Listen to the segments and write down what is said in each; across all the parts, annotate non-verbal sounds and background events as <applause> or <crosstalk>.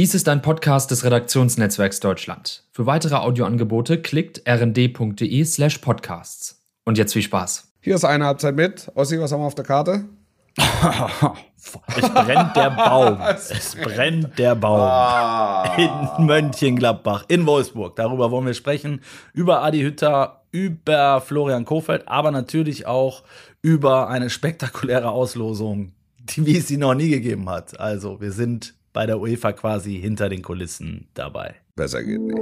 Dies ist ein Podcast des Redaktionsnetzwerks Deutschland. Für weitere Audioangebote klickt rnd.de slash podcasts. Und jetzt viel Spaß. Hier ist eine Halbzeit mit. Ossi, was haben wir auf der Karte? es brennt der Baum. <laughs> Es brennt der Baum. Ah. In Mönchengladbach, in Wolfsburg. Darüber wollen wir sprechen. Über Adi Hütter, über Florian Kofeld, aber natürlich auch über eine spektakuläre Auslosung, die, wie es sie noch nie gegeben hat. Also, wir sind bei der UEFA quasi hinter den Kulissen dabei. Besser geht nicht.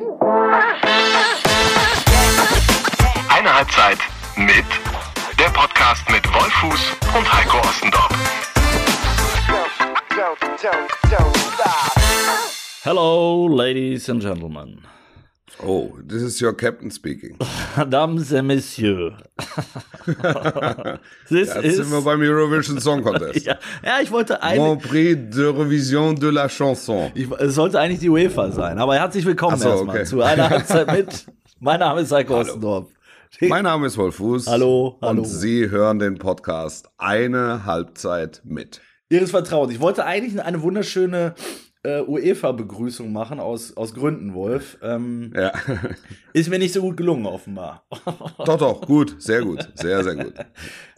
Eine Halbzeit mit der Podcast mit Wolfuß und Heiko Ostendorf. Hello, ladies and gentlemen. Oh, this is your captain speaking. <laughs> Dames et Messieurs. <laughs> This Jetzt sind wir beim Eurovision Song Contest. <laughs> ja, ja, ich wollte eigentlich. Grand Prix de Revision de la Chanson. Ich, es sollte eigentlich die UEFA sein, aber herzlich willkommen so, erstmal okay. zu einer Halbzeit mit. Mein Name ist Heiko Ostendorf. Mein Name ist Wolf Fuß. Hallo, hallo. Und Sie hören den Podcast Eine Halbzeit mit. Ihres Vertrauens. Ich wollte eigentlich eine wunderschöne äh, UEFA-Begrüßung machen, aus, aus Gründen, Wolf. Ähm, ja. ist mir nicht so gut gelungen, offenbar. doch, doch, gut, sehr gut, sehr, sehr gut.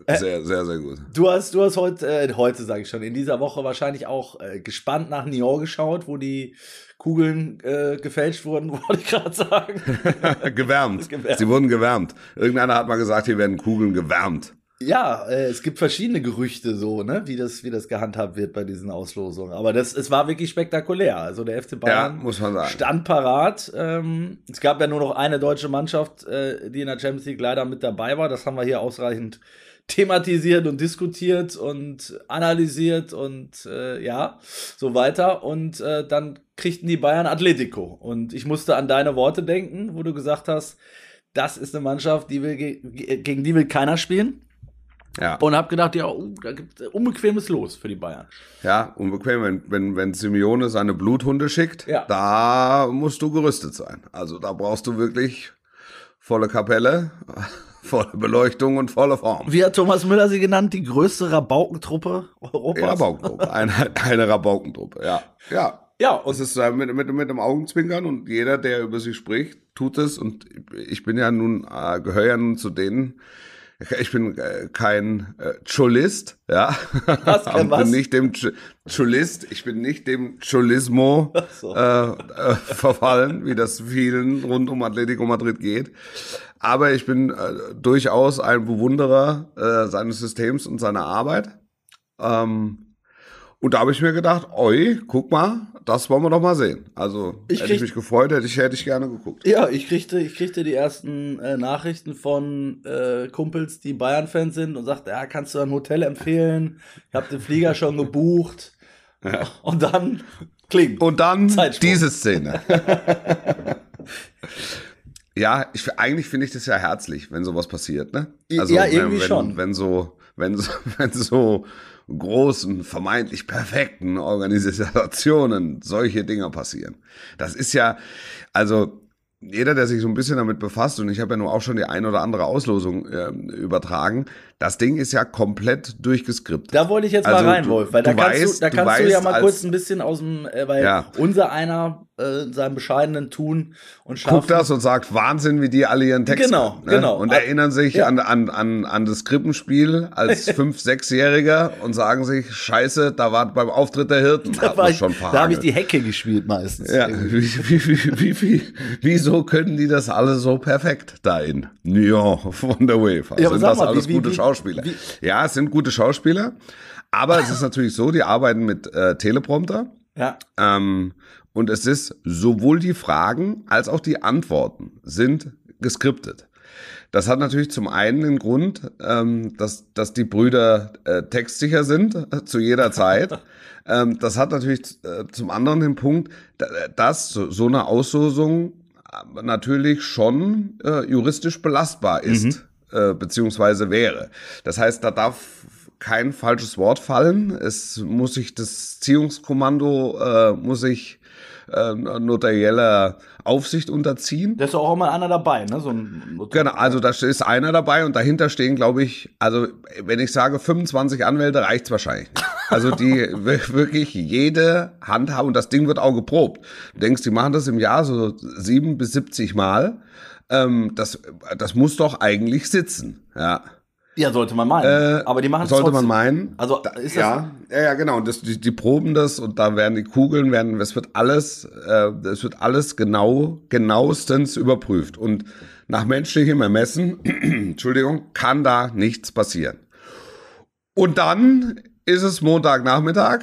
Sehr, sehr, sehr gut. Du hast, du hast heute, äh, heute sage ich schon, in dieser Woche wahrscheinlich auch äh, gespannt nach Nyon geschaut, wo die Kugeln äh, gefälscht wurden, <laughs> wollte ich gerade sagen. <laughs> gewärmt. <laughs> gewärmt. Sie wurden gewärmt. Irgendeiner hat mal gesagt, hier werden Kugeln gewärmt. Ja, äh, es gibt verschiedene Gerüchte so, ne, wie das, wie das gehandhabt wird bei diesen Auslosungen. Aber das, es war wirklich spektakulär. Also der FC Bayern ja, muss man sagen. stand parat. Ähm, es gab ja nur noch eine deutsche Mannschaft, äh, die in der Champions League leider mit dabei war. Das haben wir hier ausreichend thematisiert und diskutiert und analysiert und äh, ja, so weiter. Und äh, dann kriegten die Bayern Atletico. Und ich musste an deine Worte denken, wo du gesagt hast, das ist eine Mannschaft, die will, gegen die will keiner spielen. Ja. Und habe gedacht, ja, uh, da gibt es unbequemes Los für die Bayern. Ja, unbequem, wenn, wenn, wenn Simeone seine Bluthunde schickt, ja. da musst du gerüstet sein. Also da brauchst du wirklich volle Kapelle, <laughs> volle Beleuchtung und volle Form. Wie hat Thomas Müller sie genannt? Die größte Rabaukentruppe Europas? Rabaukentruppe, <laughs> eine, eine Rabaukentruppe, ja. Ja. Ja, und es ist mit, mit, mit dem Augenzwinkern und jeder, der über sie spricht, tut es. Und ich bin ja nun, äh, gehöre ja nun zu denen, ich bin äh, kein äh, Cholist, ja. Was, kein <laughs> was? bin nicht dem Ch Cholist, ich bin nicht dem Cholismo so. äh, äh, verfallen, wie das vielen rund um Atletico Madrid geht. Aber ich bin äh, durchaus ein Bewunderer äh, seines Systems und seiner Arbeit. Ähm, und da habe ich mir gedacht, oi, guck mal, das wollen wir doch mal sehen. Also ich hätte ich mich gefreut, hätte ich, hätte ich gerne geguckt. Ja, ich kriegte, ich kriegte die ersten äh, Nachrichten von äh, Kumpels, die Bayern-Fans sind und sagte, ja, kannst du ein Hotel empfehlen? Ich habe den Flieger schon gebucht. Ja. Und dann klingt. Und dann diese Szene. <laughs> ja, ich, eigentlich finde ich das ja herzlich, wenn sowas passiert, ne? Also, ja, irgendwie wenn, schon. Wenn so, wenn so, <laughs> wenn so großen, vermeintlich perfekten Organisationen solche Dinge passieren. Das ist ja, also jeder, der sich so ein bisschen damit befasst, und ich habe ja nur auch schon die ein oder andere Auslosung äh, übertragen, das Ding ist ja komplett durchgeskriptet. Da wollte ich jetzt also, mal rein, Wolf, weil da kannst, weißt, du, da kannst du, weißt, du ja mal kurz ein bisschen aus dem, äh, weil ja. unser einer äh, seinem bescheidenen Tun und Schaffen. Guckt das und sagt, Wahnsinn, wie die alle ihren Text Genau, haben, ne? genau. Und erinnern sich ja. an, an, an, an das Krippenspiel als <laughs> Fünf-, Sechsjähriger und sagen sich, scheiße, da war beim Auftritt der Hirten. Da, war ich, schon da habe ich die Hecke gespielt meistens. Ja, wie, wie, wie, wie, wieso können die das alle so perfekt da in Nyon von der UEFA? Ja, sind das mal, alles gute Schauspieler? Schauspieler. Wie? Ja, es sind gute Schauspieler. Aber es ist <laughs> natürlich so, die arbeiten mit äh, Teleprompter. Ja. Ähm, und es ist sowohl die Fragen als auch die Antworten sind geskriptet. Das hat natürlich zum einen den Grund, ähm, dass, dass die Brüder äh, textsicher sind äh, zu jeder Zeit. <laughs> ähm, das hat natürlich äh, zum anderen den Punkt, dass so, so eine Auslosung äh, natürlich schon äh, juristisch belastbar ist. Mhm beziehungsweise wäre. Das heißt, da darf kein falsches Wort fallen. Es muss sich das Ziehungskommando, äh, muss sich äh, notarieller Aufsicht unterziehen. Da ist doch auch mal einer dabei, ne? So ein Genau, also da ist einer dabei und dahinter stehen, glaube ich, also wenn ich sage 25 Anwälte, reicht's wahrscheinlich nicht. Also die <laughs> wirklich jede Hand haben und das Ding wird auch geprobt. Du denkst, die machen das im Jahr so sieben bis 70 Mal. Ähm, das, das muss doch eigentlich sitzen, ja. Ja, sollte man meinen. Äh, Aber die machen Sollte trotzdem. man meinen. Also ist das ja, ja, ja, genau. Und das, die, die proben das und da werden die Kugeln, werden, es wird alles, äh, es wird alles genau, genauestens überprüft. Und nach menschlichem Ermessen, <clears throat> Entschuldigung, kann da nichts passieren. Und dann ist es Montagnachmittag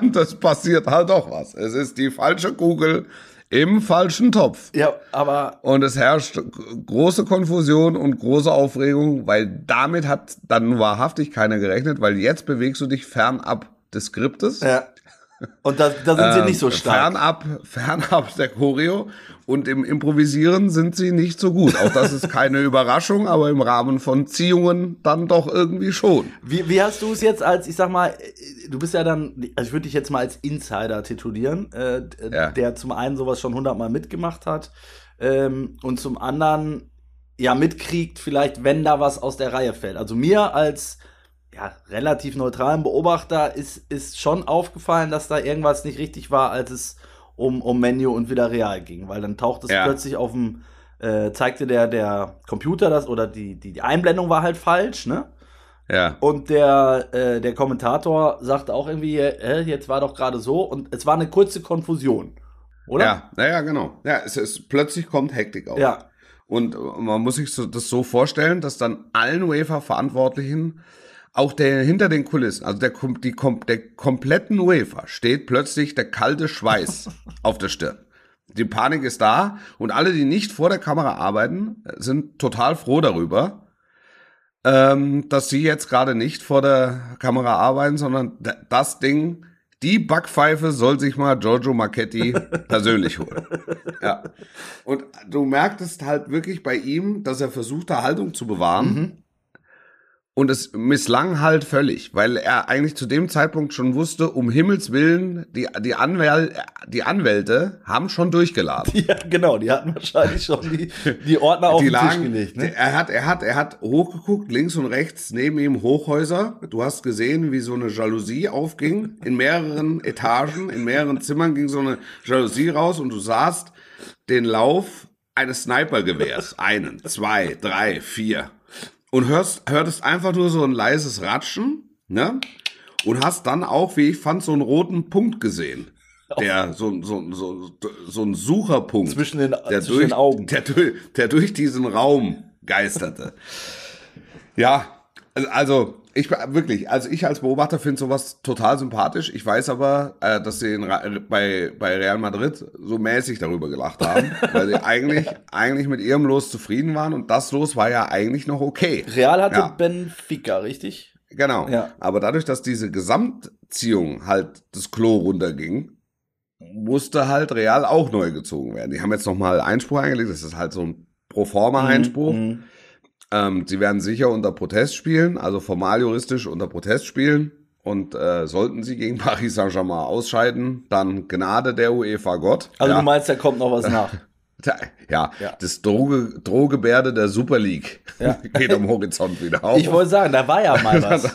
und <laughs> das passiert halt doch was. Es ist die falsche Kugel im falschen Topf. Ja, aber Und es herrscht große Konfusion und große Aufregung, weil damit hat dann wahrhaftig keiner gerechnet, weil jetzt bewegst du dich fernab des Skriptes. ja. Und da, da sind sie Ähm, nicht so stark. Fernab, fernab der Choreo und im Improvisieren sind sie nicht so gut. Auch das ist keine <laughs> Überraschung, aber im Rahmen von Ziehungen dann doch irgendwie schon. Wie, wie hast du es jetzt als, ich sag mal, äh, du bist ja dann, also ich würde dich jetzt mal als Insider titulieren, äh, Ja. der zum einen sowas schon hundertmal mitgemacht hat ähm, und zum anderen ja mitkriegt, vielleicht, wenn da was aus der Reihe fällt. Also mir als ja, relativ neutralen Beobachter ist, ist schon aufgefallen, dass da irgendwas nicht richtig war, als es um, um Menu und wieder real ging, weil dann taucht es Ja. plötzlich auf dem, äh, zeigte der, der Computer das oder die, die, die Einblendung war halt falsch, ne? Ja. Und der, äh, der Kommentator sagte auch irgendwie, äh, jetzt war doch gerade so und es war eine kurze Konfusion. Oder? Ja, naja, genau. Ja, es ist, plötzlich kommt Hektik auf. Ja. Und äh, man muss sich so, das so vorstellen, dass dann allen UEFA-Verantwortlichen, auch der hinter den Kulissen, also der, die, der kompletten UEFA, steht plötzlich der kalte Schweiß <laughs> auf der Stirn. Die Panik ist da und alle, die nicht vor der Kamera arbeiten, sind total froh darüber, ähm, dass sie jetzt gerade nicht vor der Kamera arbeiten, sondern das Ding, die Backpfeife soll sich mal Giorgio Marchetti <laughs> persönlich holen. Ja. Und du merktest halt wirklich bei ihm, dass er versuchte, Haltung zu bewahren. Und es misslang halt völlig, weil er eigentlich zu dem Zeitpunkt schon wusste, um Himmels Willen, die, die, Anwäl die Anwälte haben schon durchgeladen. <laughs> Ja, genau, die hatten wahrscheinlich schon die, die Ordner auf die den Tisch lagen, gelegt. Ne? Er hat, er hat, er hat hochgeguckt, links und rechts neben ihm Hochhäuser. Du hast gesehen, wie so eine Jalousie aufging. In mehreren Etagen, in mehreren Zimmern ging so eine Jalousie raus und du sahst den Lauf eines Snipergewehrs. Einen, zwei, drei, vier. Und hörst, hörtest einfach nur so ein leises Ratschen, ne? Und hast dann auch, wie ich fand, so einen roten Punkt gesehen. Der, so, so, so, so ein Sucherpunkt. Zwischen den- der zwischen durch, den Augen. Der, der durch diesen Raum geisterte. ja, also- also ich wirklich, also ich als Beobachter finde sowas total sympathisch. Ich weiß aber, äh, dass sie in, Ra- bei, bei Real Madrid so mäßig darüber gelacht haben, <laughs> weil sie eigentlich, eigentlich mit ihrem Los zufrieden waren und das Los war ja eigentlich noch okay. Real hatte Ja. Benfica, richtig? Genau. Ja. Aber dadurch, dass diese Gesamtziehung halt das Klo runterging, musste halt Real auch neu gezogen werden. Die haben jetzt nochmal Einspruch eingelegt. Das ist halt so ein Proforma-Einspruch. Mhm. Ähm, sie werden sicher unter Protest spielen, also formal juristisch unter Protest spielen. Und äh, sollten sie gegen <laughs> Paris Saint-Germain ausscheiden, dann Gnade der UEFA Gott. Also ja. du meinst, da kommt noch was nach. <laughs> Ja, Ja. das Droge, Drohgebärde der Super League Ja. <laughs> geht am Horizont wieder auf. Ich wollte sagen, da war ja mal was.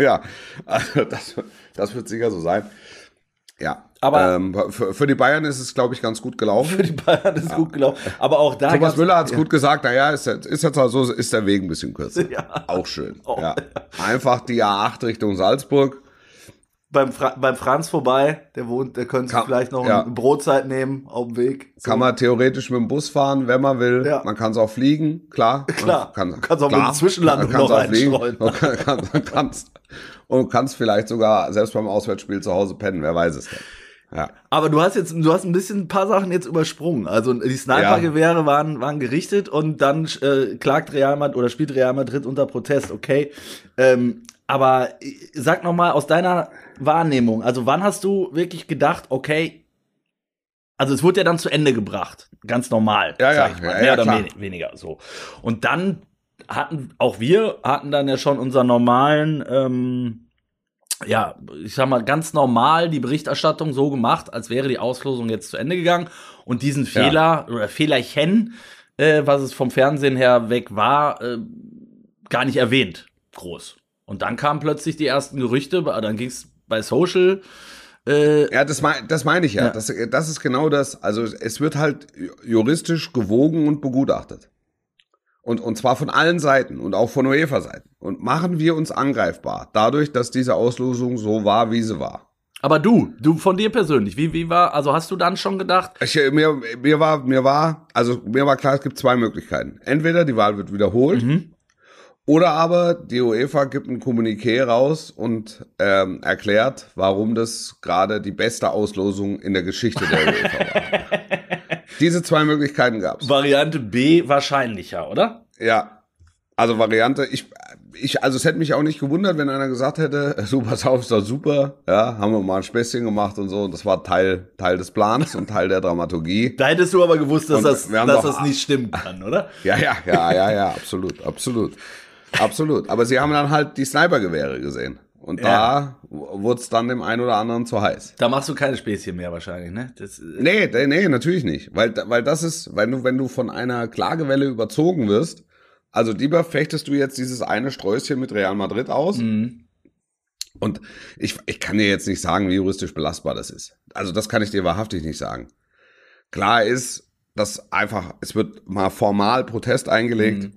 ja, also das, das wird sicher so sein. Ja, Aber- ähm, für, für die Bayern ist es, glaube ich, ganz gut gelaufen. Für die Bayern ist gut gelaufen. Aber auch da Thomas Müller hat es gut gesagt, naja, ist, jetzt- ist jetzt also, ist der Weg ein bisschen kürzer. Ja. Auch schön. Oh. Ja. Einfach die A8 Richtung Salzburg. beim, Fra beim Franz vorbei, der wohnt, der könnte Kann- vielleicht noch ja. eine Brotzeit nehmen auf dem Weg. So. Kann man theoretisch mit dem Bus fahren, wenn man will. Ja. Man kann es auch fliegen, klar. Klar. Man Du kannst auch mit dem kann's noch auch fliegen. Man kann, kann, kannst, und kannst vielleicht sogar selbst beim Auswärtsspiel zu Hause pennen, wer weiß es denn. Ja. Aber du hast jetzt, du hast ein bisschen ein paar Sachen jetzt übersprungen. Also die Snipergewehre waren, waren gerichtet und dann äh, klagt Real Madrid oder spielt Real Madrid unter Protest, okay. Ähm, aber äh, sag noch mal aus deiner Wahrnehmung, also wann hast du wirklich gedacht, okay, also es wurde ja dann zu Ende gebracht, ganz normal, Ja, ja, sag ich mal, ja, mehr ja, oder klar. wen- weniger so. Und dann hatten, auch wir hatten dann ja schon unseren normalen, ähm, ja, ich sag mal, ganz normal die Berichterstattung so gemacht, als wäre die Auslosung jetzt zu Ende gegangen. Und diesen Fehler oder Fehlerchen, äh, was es vom Fernsehen her weg war, äh, gar nicht erwähnt. Groß. Und dann kamen plötzlich die ersten Gerüchte, dann ging es bei Social. Äh, ja, das, mein, das meine ich ja. ja. Das, das ist genau das. Also es wird halt juristisch gewogen und begutachtet. Und, und zwar von allen Seiten und auch von UEFA-Seiten. Und machen wir uns angreifbar, dadurch, dass diese Auslosung so war, wie sie war. Aber du, du von dir persönlich, wie, wie war, also hast du dann schon gedacht? Ich, mir, mir war, mir war, also mir war klar, es gibt zwei Möglichkeiten. Entweder die Wahl wird wiederholt, mhm. oder aber die UEFA gibt ein Kommuniqué raus und ähm, erklärt, warum das gerade die beste Auslosung in der Geschichte der UEFA war. <laughs> Diese zwei Möglichkeiten gab es. Variante B wahrscheinlicher, oder? Ja. Also Variante, ich, ich, also es hätte mich auch nicht gewundert, wenn einer gesagt hätte, <laughs> so pass auf, ist doch super, ja, haben wir mal ein Späßchen gemacht und so. Und das war Teil, Teil des Plans und Teil der Dramaturgie. Da hättest du aber gewusst, dass, das, dass das nicht stimmen kann, oder? Ja, ja, ja, ja, ja, absolut, absolut. Absolut. Aber sie haben dann halt die Snipergewehre gesehen. Und ja. da wurde es dann dem einen oder anderen zu heiß. Da machst du keine Späßchen mehr wahrscheinlich, ne? Das, äh nee, nee, natürlich nicht. Weil, weil das ist, wenn du, wenn du von einer Klagewelle überzogen wirst, also lieber fechtest du jetzt dieses eine Sträußchen mit Real Madrid aus. Mhm. Und ich, ich kann dir jetzt nicht sagen, wie juristisch belastbar das ist. Also das kann ich dir wahrhaftig nicht sagen. Klar ist, dass einfach, es wird mal formal Protest eingelegt. Mhm.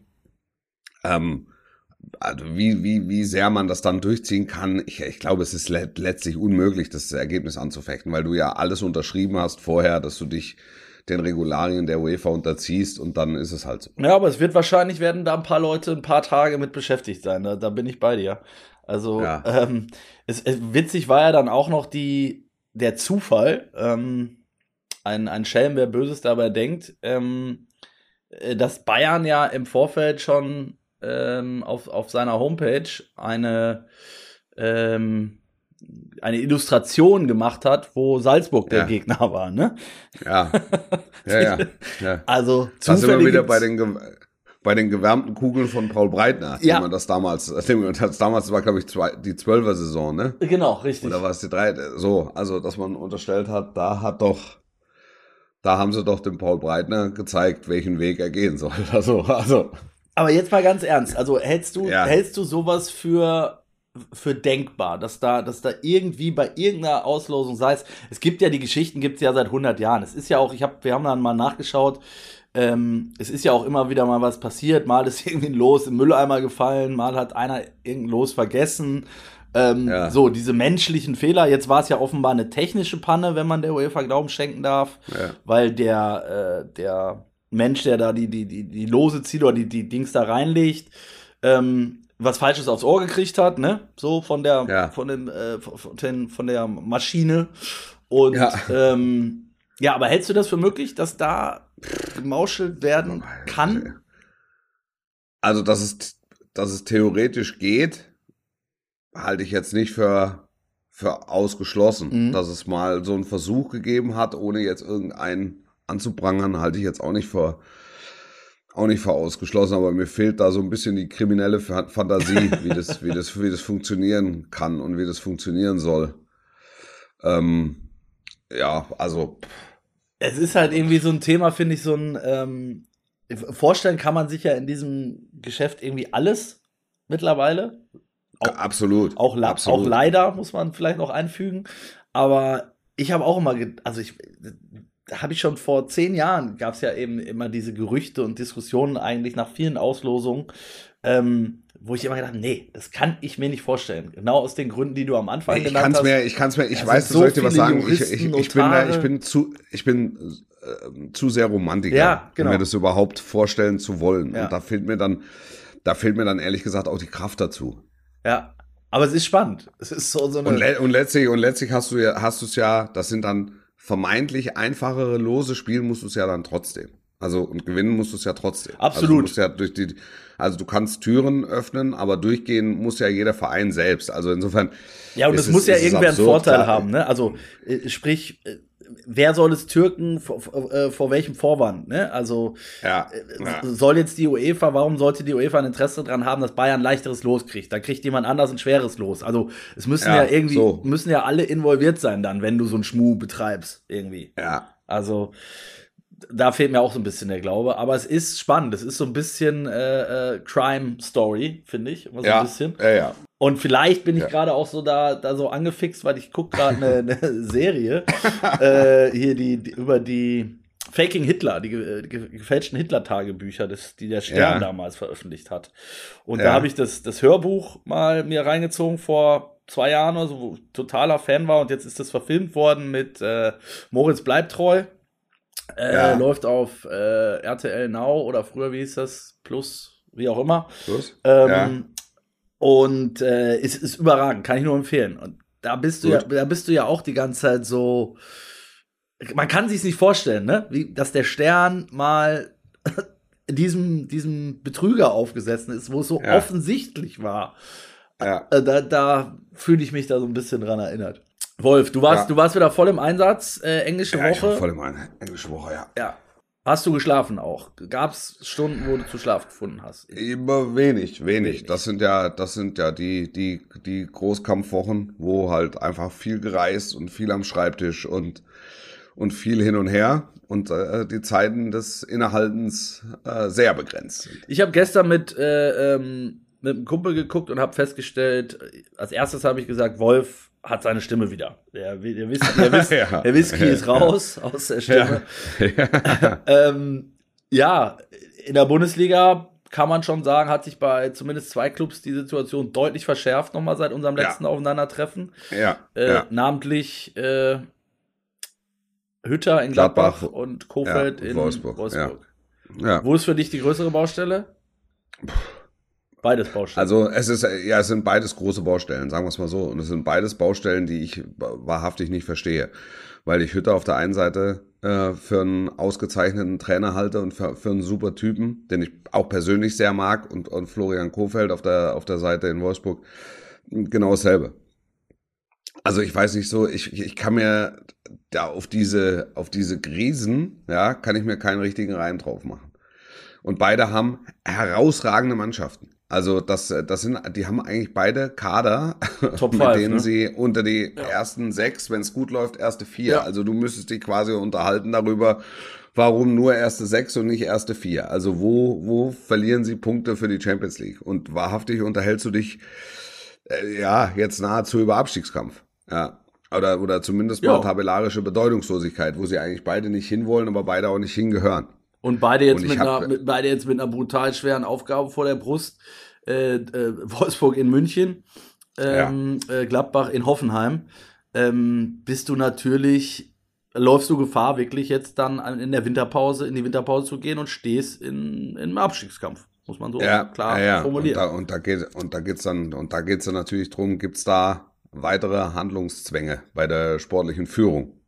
Ähm, also wie, wie, wie sehr man das dann durchziehen kann, ich, ich glaube, es ist le letztlich unmöglich, das Ergebnis anzufechten, weil du ja alles unterschrieben hast vorher, dass du dich den Regularien der UEFA unterziehst und dann ist es halt so. Ja, aber es wird wahrscheinlich werden da ein paar Leute ein paar Tage mit beschäftigt sein. Da, da bin ich bei dir. Also ja. ähm, es, es, witzig war ja dann auch noch die der Zufall. Ähm, ein, ein Schelm, wer Böses dabei denkt, ähm, äh, dass Bayern ja im Vorfeld schon ähm, auf, auf seiner Homepage eine, ähm, eine Illustration gemacht hat, wo Salzburg der ja. Gegner <laughs> war, ne? Ja. Ja, ja. ja. Also. Da sind wir wieder bei den, bei den gewärmten Kugeln von Paul Breitner, ja. man das damals, <laughs> das damals war, glaube ich, zwei, die Zwölfer Saison, ne? Genau, richtig. Oder war es die drei? So, also, dass man unterstellt hat, da hat doch, da haben sie doch dem Paul Breitner gezeigt, welchen Weg er gehen soll. <laughs> Also, also. Aber jetzt mal ganz ernst, also hältst du, ja. hältst du sowas für, für denkbar, dass da, dass da irgendwie bei irgendeiner Auslosung, sei es, es gibt ja die Geschichten, gibt es ja seit 100 Jahren. Es ist ja auch, ich habe, wir haben dann mal nachgeschaut, ähm, es ist ja auch immer wieder mal was passiert, mal ist <laughs> irgendwie ein Los im Mülleimer gefallen, mal hat einer irgendein Los vergessen. Ähm, ja. So, diese menschlichen Fehler. Jetzt war es ja offenbar eine technische Panne, wenn man der UEFA Glauben schenken darf, ja. weil der, äh, der Mensch, der da die, die, die, die Lose zieht oder die, die Dings da reinlegt, ähm, was Falsches aufs Ohr gekriegt hat, ne? So von der, ja. von, dem, äh, von, den, von der Maschine. Und ja. Ähm, ja, aber hältst du das für möglich, dass da gemauschelt werden kann? Also, dass es, dass es theoretisch geht, halte ich jetzt nicht für, für ausgeschlossen. Mhm. Dass es mal so einen Versuch gegeben hat, ohne jetzt irgendeinen anzuprangern, halte ich jetzt auch nicht für, auch nicht für ausgeschlossen, aber mir fehlt da so ein bisschen die kriminelle Fantasie, <laughs> wie das, wie das, wie das funktionieren kann und wie das funktionieren soll. Ähm, ja, also. Es ist halt irgendwie so ein Thema, finde ich, so ein, ähm, vorstellen kann man sich ja in diesem Geschäft irgendwie alles mittlerweile. Auch, Absolut. Auch, Absolut. auch leider, muss man vielleicht noch einfügen. Aber ich habe auch immer, also ich, habe ich schon vor zehn Jahren, gab es ja eben immer diese Gerüchte und Diskussionen eigentlich nach vielen Auslosungen, ähm, wo ich immer gedacht nee, das kann ich mir nicht vorstellen. Genau aus den Gründen, die du am Anfang ich genannt hast. Mir, ich kann es mir, ich weiß, so soll ich dir was sagen. Ich, ich, ich, bin da, ich bin zu, ich bin äh, zu sehr Romantiker, ja, genau. um mir das überhaupt vorstellen zu wollen. Ja. Und da fehlt mir dann, da fehlt mir dann ehrlich gesagt auch die Kraft dazu. Ja. Aber es ist spannend. Es ist so, so eine und, le und letztlich und letztlich hast du ja hast du es ja. Das sind dann vermeintlich einfachere Lose spielen musst du es ja dann trotzdem. Also und gewinnen musst du es ja trotzdem. Absolut. Also du, ja durch die, also du kannst Türen öffnen, aber durchgehen muss ja jeder Verein selbst. Also insofern. Ja, und es muss ja irgendwer einen Vorteil haben. Ne? Also äh, sprich, äh, wer soll es Türken vor, vor, äh, vor welchem Vorwand? Ne? Also Ja, äh, ja. soll jetzt die UEFA, warum sollte die UEFA ein Interesse daran haben, dass Bayern leichteres Los kriegt? Da kriegt jemand anders ein schweres Los. Also es müssen ja, Ja, irgendwie, so. müssen ja alle involviert sein dann, wenn du so einen Schmuh betreibst, irgendwie. ja. Also da fehlt mir auch so ein bisschen der Glaube, aber es ist spannend. Es ist so ein bisschen äh, äh, Crime Story, finde ich, immer so Ja, ein bisschen. ja, ja. Und vielleicht bin ich Ja. gerade auch so da, da so angefixt, weil ich gucke gerade eine, <laughs> eine Serie äh, hier die, die über die Faking Hitler, die, ge- gefälschten Hitler-Tagebücher, die der Stern Ja. damals veröffentlicht hat. Und Ja. da habe ich das, das Hörbuch mal mir reingezogen vor zwei Jahren oder so, wo ich totaler Fan war und jetzt ist das verfilmt worden mit äh, Moritz Bleibtreu. Äh, Ja. Läuft auf äh, RTL Now oder früher, wie hieß das? Plus, wie auch immer. Los? Ähm, ja. Und äh, ist, ist überragend, kann ich nur empfehlen. Und da bist du ja, Gut. da bist du ja auch die ganze Zeit so. Man kann sich nicht vorstellen, ne? Wie, dass der Stern mal <laughs> diesem, diesem Betrüger aufgesessen ist, wo es so Ja. offensichtlich war. ja. Äh, da da fühle ich mich da so ein bisschen dran erinnert. Wolf, du warst, Ja. du warst wieder voll im Einsatz, äh, englische ja ich war Woche. voll im Ein- englische Woche, ja. Ja. Hast du geschlafen auch? Gab es Stunden, wo du zu Schlaf gefunden hast? Immer wenig, wenig. Wenig. Das sind ja, das sind ja die, die, die Großkampfwochen, wo halt einfach viel gereist und viel am Schreibtisch und, und viel hin und her und äh, die Zeiten des Innehaltens äh, sehr begrenzt sind. Ich habe gestern mit, äh, ähm, mit einem Kumpel geguckt und habe festgestellt, als erstes habe ich gesagt, Wolf hat seine Stimme wieder. Der, der, Whisky, der, <laughs> Whis Ja. der Whisky ist raus aus der Stimme. Ja. <laughs> Ähm, ja, in der Bundesliga kann man schon sagen, hat sich bei zumindest zwei Clubs die Situation deutlich verschärft, nochmal seit unserem Ja. letzten Aufeinandertreffen. ja, Äh, ja. Namentlich äh, Hütter in Gladbach, Gladbach. und Kofeld Ja, in Wolfsburg, Wolfsburg. ja. Wo ist für dich die größere Baustelle? Beides Baustellen. Also es ist ja, es sind beides große Baustellen, sagen wir es mal so. Und es sind beides Baustellen, die ich wahrhaftig nicht verstehe. Weil ich Hütter auf der einen Seite äh, für einen ausgezeichneten Trainer halte und für, für einen super Typen, den ich auch persönlich sehr mag, und, und Florian Kofeld auf der, auf der Seite in Wolfsburg genau dasselbe. Also ich weiß nicht so, ich, ich kann mir da auf diese, auf diese Krisen, ja, kann ich mir keinen richtigen Reim drauf machen. Und beide haben herausragende Mannschaften. Also das, das sind, die haben eigentlich beide Kader, <laughs> Top mit five, denen ne? sie unter die ersten sechs, wenn es gut läuft, erste vier. Ja. Also du müsstest dich quasi unterhalten darüber, warum nur erste sechs und nicht erste vier. Also wo, wo verlieren sie Punkte für die Champions League? Und wahrhaftig unterhältst du dich äh, ja jetzt nahezu über Abstiegskampf. Ja. Oder, oder zumindest mal Ja. tabellarische Bedeutungslosigkeit, wo sie eigentlich beide nicht hinwollen, aber beide auch nicht hingehören. Und beide jetzt, Und mit hab- einer, mit, beide jetzt mit einer brutal schweren Aufgabe vor der Brust. Äh, äh, Wolfsburg in München, ähm, äh, Gladbach in Hoffenheim. Ähm, bist du natürlich, läufst du Gefahr, wirklich jetzt dann an- in der Winterpause, in die Winterpause zu gehen und stehst in, im Abstiegskampf. Muss man so ja, klar ja, ja. Und formulieren. da, und da geht und da geht's dann und da geht's dann natürlich drum, gibt's da weitere Handlungszwänge bei der sportlichen Führung.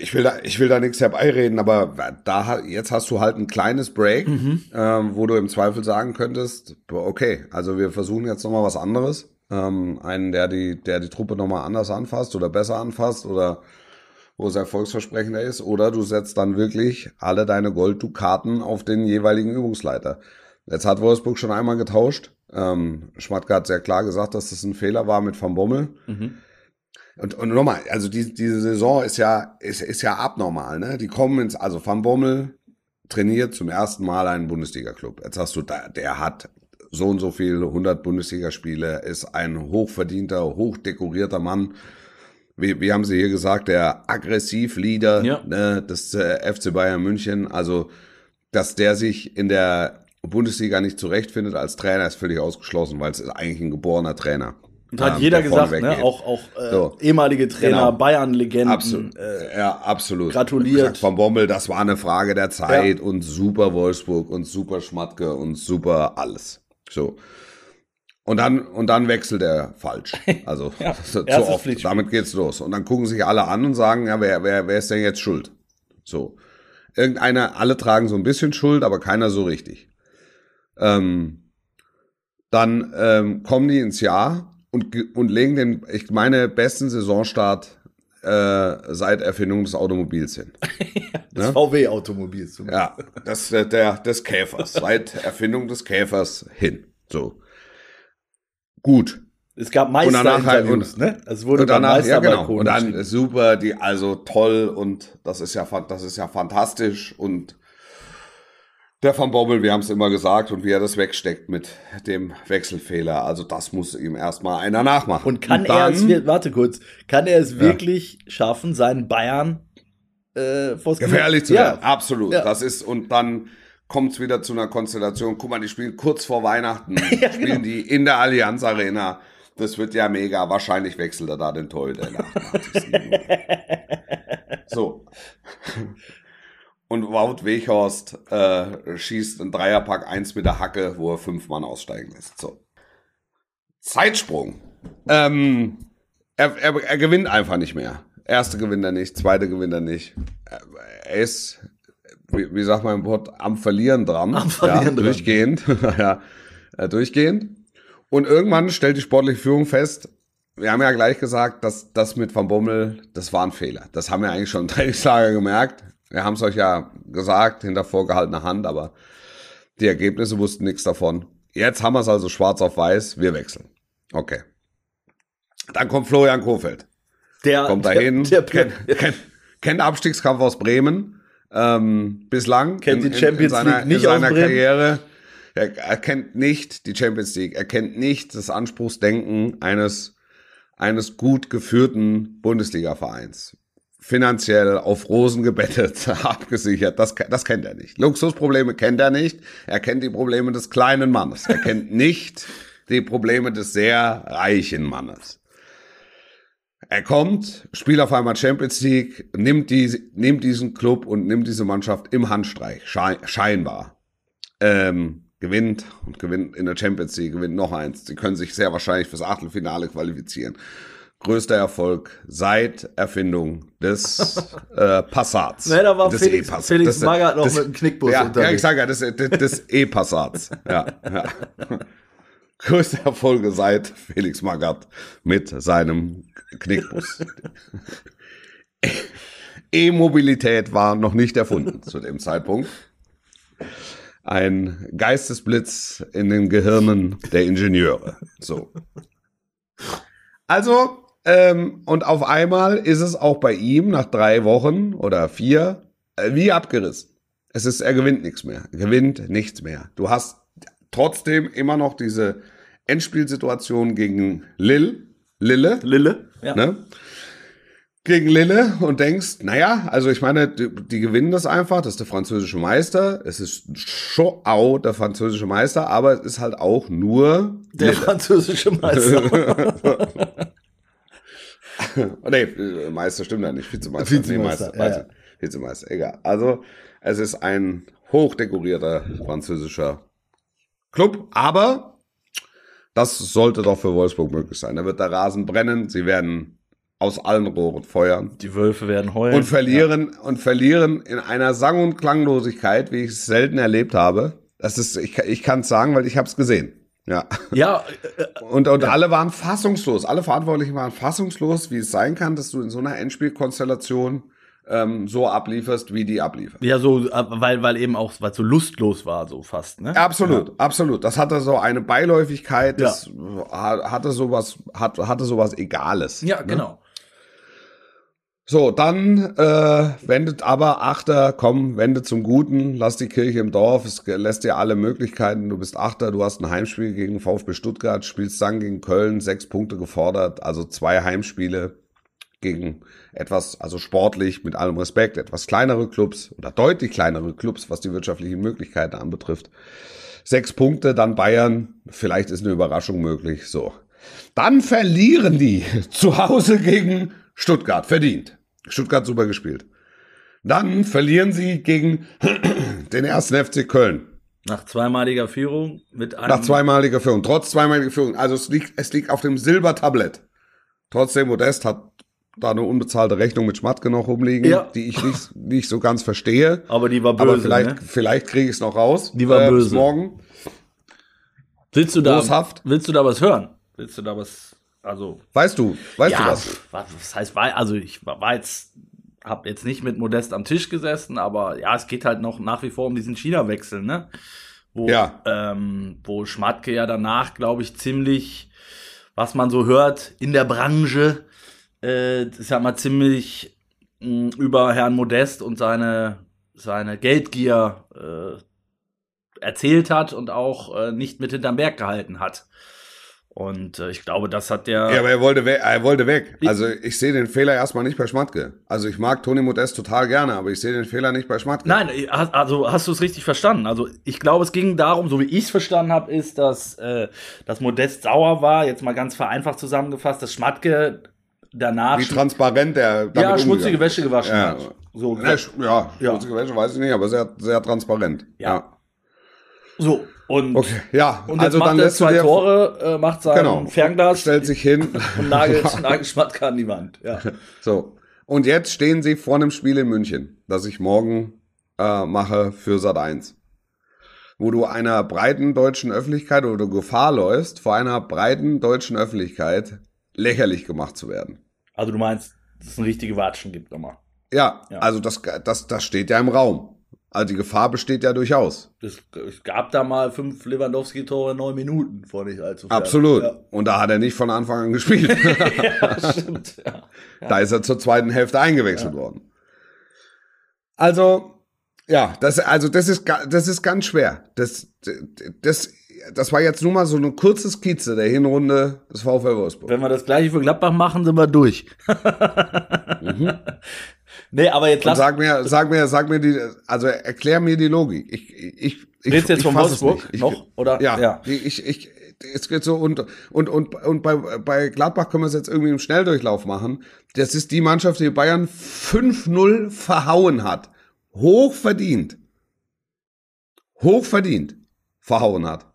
Ich will da, ich will da nichts herbeireden, aber da jetzt hast du halt ein kleines Break, Mhm. ähm, wo du im Zweifel sagen könntest, okay, also wir versuchen jetzt noch mal was anderes, ähm, einen, der die, der die Truppe noch mal anders anfasst oder besser anfasst oder wo es erfolgsversprechender ist, oder du setzt dann wirklich alle deine Golddukaten auf den jeweiligen Übungsleiter. Jetzt hat Wolfsburg schon einmal getauscht. Ähm, Schmatke hat sehr klar gesagt, dass das ein Fehler war mit Van Bommel. Mhm. Und, und nochmal, also die, diese Saison ist ja, ist, ist ja abnormal, ne? Die kommen ins, also Van Bommel trainiert zum ersten Mal einen Bundesliga-Club. Jetzt hast du da, der hat so und so viel 100 Bundesligaspiele, ist ein hochverdienter, hochdekorierter Mann. Wie, wie haben Sie hier gesagt, der Aggressivleader Ja. ne, des äh, FC Bayern München. Also, dass der sich in der Bundesliga nicht zurechtfindet als Trainer, ist völlig ausgeschlossen, weil es ist eigentlich ein geborener Trainer. Und hat ähm, jeder gesagt, ne? auch, auch äh, So. ehemalige Trainer, Genau. Bayern-Legenden. Absolut. Äh, ja, absolut. gratuliert. Von Bommel, das war eine Frage der Zeit und super Wolfsburg und super Schmatke und super alles. So. Und dann, und dann wechselt er falsch. <laughs> Also, Ja, <laughs> zu oft. Damit geht's los. Und dann gucken sich alle an und sagen, ja, wer, wer, wer ist denn jetzt schuld? So. Irgendeiner, alle tragen so ein bisschen Schuld, aber keiner so richtig. Ähm, dann ähm, kommen die ins Jahr und, und legen den, ich meine, besten Saisonstart äh, seit Erfindung des Automobils hin. <laughs> Das VW-Automobils. Ja, das, der, des Käfers. Seit Erfindung des Käfers hin. So. Gut. Es gab Und danach halt- Meisterinterviews, und- ne? Es wurde Und danach, ja genau. Und dann super, die, also toll und das ist ja, das ist ja fantastisch und der Van Bommel, wir haben es immer gesagt und wie er das wegsteckt mit dem Wechselfehler. Also das muss ihm erstmal einer nachmachen. Und kann er dann, es, wir- warte kurz, kann er es wirklich schaffen, seinen Bayern äh, vors Knie- gefährlich zu ja. werden. Absolut. Ja. Das ist, und dann kommt es wieder zu einer Konstellation. Guck mal, die spielen kurz vor Weihnachten, <laughs> Ja, spielen genau. die in der Allianz Arena. Das wird ja mega. Wahrscheinlich wechselt er da den Torhüter in der 88. Minute. <laughs> So. Und Wout Weghorst äh, schießt einen Dreierpack eins mit der Hacke, wo er fünf Mann aussteigen lässt. So. Zeitsprung. Ähm, er, er, er gewinnt einfach nicht mehr. Erste gewinnt er nicht, zweite gewinnt er nicht. Er, er ist, wie, wie sagt man im Wort, am Verlieren dran. Am Verlieren ja, dran. Durchgehend. <laughs> ja, äh, durchgehend. Und irgendwann stellt die sportliche Führung fest, wir haben ja gleich gesagt, dass das mit Van Bommel, das war ein Fehler. Das haben wir eigentlich schon <laughs> im Trainingslager gemerkt. Wir haben es euch ja gesagt, hinter vorgehaltener Hand, aber die Ergebnisse wussten nichts davon. Jetzt haben wir es also schwarz auf weiß, wir wechseln. Okay. Dann kommt Florian Kofeld. Der, Kommt dahin, Der, der, kennt, kennt, kennt Abstiegskampf aus Bremen. Ähm, bislang Kennt die Champions seiner, League nicht in aus seiner Bremen. Karriere. Er, er kennt nicht die Champions League. Er kennt nicht das Anspruchsdenken eines, eines gut geführten Bundesliga-Vereins. Finanziell auf Rosen gebettet, <laughs> abgesichert. Das, das kennt er nicht. Luxusprobleme kennt er nicht. Er kennt die Probleme des kleinen Mannes. Er kennt <laughs> nicht die Probleme des sehr reichen Mannes. Er kommt, spielt auf einmal Champions League, nimmt, die, nimmt diesen Club und nimmt diese Mannschaft im Handstreich, schei scheinbar. Ähm, gewinnt und gewinnt in der Champions League, gewinnt noch eins. Sie können sich sehr wahrscheinlich fürs Achtelfinale qualifizieren. Größter Erfolg seit Erfindung des <laughs> äh, Passats. Ne, da war des Felix- E-Passats. Felix Des- Magath noch des- mit dem Knickbus ja, unterwegs. Ja, ich sage ja, des, des, des E-Passats. Ja, ja. <laughs> Größte Erfolge seit Felix Magath mit seinem Knickbus. <laughs> E-Mobilität war noch nicht erfunden zu dem Zeitpunkt. Ein Geistesblitz in den Gehirnen der Ingenieure. So. Also, ähm, und auf einmal ist es auch bei ihm nach drei Wochen oder vier äh, wie abgerissen. Es ist, er gewinnt nichts mehr. Gewinnt nichts mehr. Du hast trotzdem immer noch diese Endspielsituation gegen Lille, Lille, Lille. Ja. ne? Gegen Lille und denkst, naja, also ich meine, die, die gewinnen das einfach, das ist der französische Meister, es ist schon auch der französische Meister, aber es ist halt auch nur Der Lille. französische Meister. <laughs> <laughs> <laughs> Nee, äh, Meister stimmt ja nicht, Vizemeister. Vizemeister, nee, ja, Meister, Vizemeister, egal. Also, es ist ein hochdekorierter französischer Club, aber das sollte doch für Wolfsburg möglich sein. Da wird der Rasen brennen, sie werden aus allen Rohren feuern Die Wölfe werden heulen. und verlieren und verlieren in einer Sang- und Klanglosigkeit, wie ich es selten erlebt habe. Das ist, ich, ich kann es sagen, weil ich habe es gesehen. Ja. Ja, äh, <laughs> Und, und alle waren fassungslos. Alle Verantwortlichen waren fassungslos, wie es sein kann, dass du in so einer Endspielkonstellation ähm, so ablieferst, wie die abliefern. ja, so, äh, weil, weil eben auch, weil es so lustlos war, so fast, ne? Absolut, absolut. Das hatte so eine Beiläufigkeit, das ha- hatte sowas, hat, hatte sowas Egales. Ja, ne? genau. So, dann äh, wendet aber Achter, komm, wende zum Guten, lass die Kirche im Dorf, es lässt dir alle Möglichkeiten, du bist Achter, du hast ein Heimspiel gegen VfB Stuttgart, spielst dann gegen Köln, sechs Punkte gefordert, also zwei Heimspiele gegen etwas, also sportlich, mit allem Respekt, etwas kleinere Clubs oder deutlich kleinere Clubs, was die wirtschaftlichen Möglichkeiten anbetrifft. Sechs Punkte, dann Bayern, vielleicht ist eine Überraschung möglich, so. Dann verlieren die <laughs> zu Hause gegen Stuttgart, verdient. Stuttgart super gespielt. Dann verlieren sie gegen <clears throat> den ersten FC Köln. Nach zweimaliger Führung mit einem. Nach zweimaliger Führung, trotz zweimaliger Führung. Also es liegt, es liegt auf dem Silbertablett. Trotzdem, Modest hat da eine unbezahlte Rechnung mit Schmatke noch rumliegen, Ja. die ich nicht, nicht so ganz verstehe. aber die war böse. Aber vielleicht, ne? vielleicht kriege ich es noch raus. Die war äh, böse. Bis morgen. Willst du da, boshaft. willst du da was hören? Willst du da was? Also. Weißt du, weißt ja, du was? was? Was heißt, also ich war jetzt, hab jetzt nicht mit Modest am Tisch gesessen, aber ja, es geht halt noch nach wie vor um diesen China-Wechsel, ne? Wo, Ja. ähm, wo Schmatke ja danach, glaube ich, ziemlich, was man so hört in der Branche, äh, ich sag mal, ziemlich mh, über Herrn Modest und seine, seine Geldgier äh, erzählt hat und auch äh, nicht mit hinterm Berg gehalten hat. Und äh, ich glaube, das hat der. Ja, aber er wollte weg. Er wollte weg. Also ich sehe den Fehler erstmal nicht bei Schmatke. Also ich mag Toni Modest total gerne, aber ich sehe den Fehler nicht bei Schmatke. Nein, also hast du es richtig verstanden. Also ich glaube, es ging darum, so wie ich es verstanden habe, ist, dass, äh, dass Modest sauer war, jetzt mal ganz vereinfacht zusammengefasst, dass Schmatke danach Wie transparent der damit ja, schmutzige Wäsche gewaschen Ja. hat. So, Ja, ja, Ja. schmutzige Wäsche weiß ich nicht, aber sehr, sehr transparent. Ja. So. Und, Okay, ja. und also dann lässt du zwei Tore, äh, macht sein genau, Fernglas stellt sich hin. <laughs> und nagelt, <laughs> nagelt Schmatke an die Wand. Ja. So. Und jetzt stehen sie vor einem Spiel in München, das ich morgen äh, mache für Sat 1. Wo du einer breiten deutschen Öffentlichkeit oder du Gefahr läufst, vor einer breiten deutschen Öffentlichkeit lächerlich gemacht zu werden. Also du meinst, dass es eine richtige Watschen gibt nochmal. Ja, Ja. also das, das, das steht ja im Raum. Also die Gefahr besteht ja durchaus. Es, gab da mal fünf Lewandowski-Tore in neun Minuten vor nicht allzu fern. Absolut. Ja. Und da hat er nicht von Anfang an gespielt. <laughs> ja, stimmt. <laughs> Ja. Da ist er zur zweiten Hälfte eingewechselt worden. Also, ja, das, also das ist, das ist ganz schwer. Das, das, das war jetzt nur mal so eine kurze Skizze der Hinrunde des VfL Wolfsburg. Wenn wir das gleiche für Gladbach machen, sind wir durch. <laughs> Nee, aber jetzt Und lass sag mir, sag mir, sag mir die, also erklär mir die Logik. Ich, ich, ich, Redest du jetzt ich von Wolfsburg. Ich, noch, oder? Ja, Ja. Ich, ich, es geht so und und und und bei bei Gladbach können wir es jetzt irgendwie im Schnelldurchlauf machen. Das ist die Mannschaft, die Bayern 5-0 verhauen hat. Hoch verdient. Hoch verdient verhauen hat.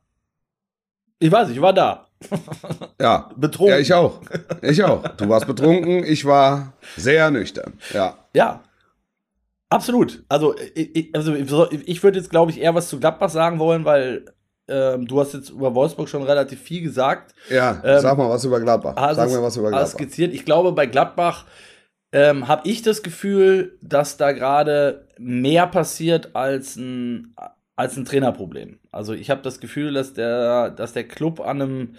ich weiß, ich war da. Ja. Betrunken. Ja, ich auch. Ich auch. Du warst betrunken, ich war sehr nüchtern. Ja. Ja. Absolut. Also ich, also ich- würde jetzt, glaube ich, eher was zu Gladbach sagen wollen, weil ähm, du hast jetzt über Wolfsburg schon relativ viel gesagt. Ja, Ähm, sag mal was über Gladbach. Hast Sag es- mir was über Gladbach. skizziert. Ich glaube, bei Gladbach ähm, habe ich das Gefühl, dass da gerade mehr passiert als ein, als ein Trainerproblem. Also ich habe das Gefühl, dass der, dass der Club an einem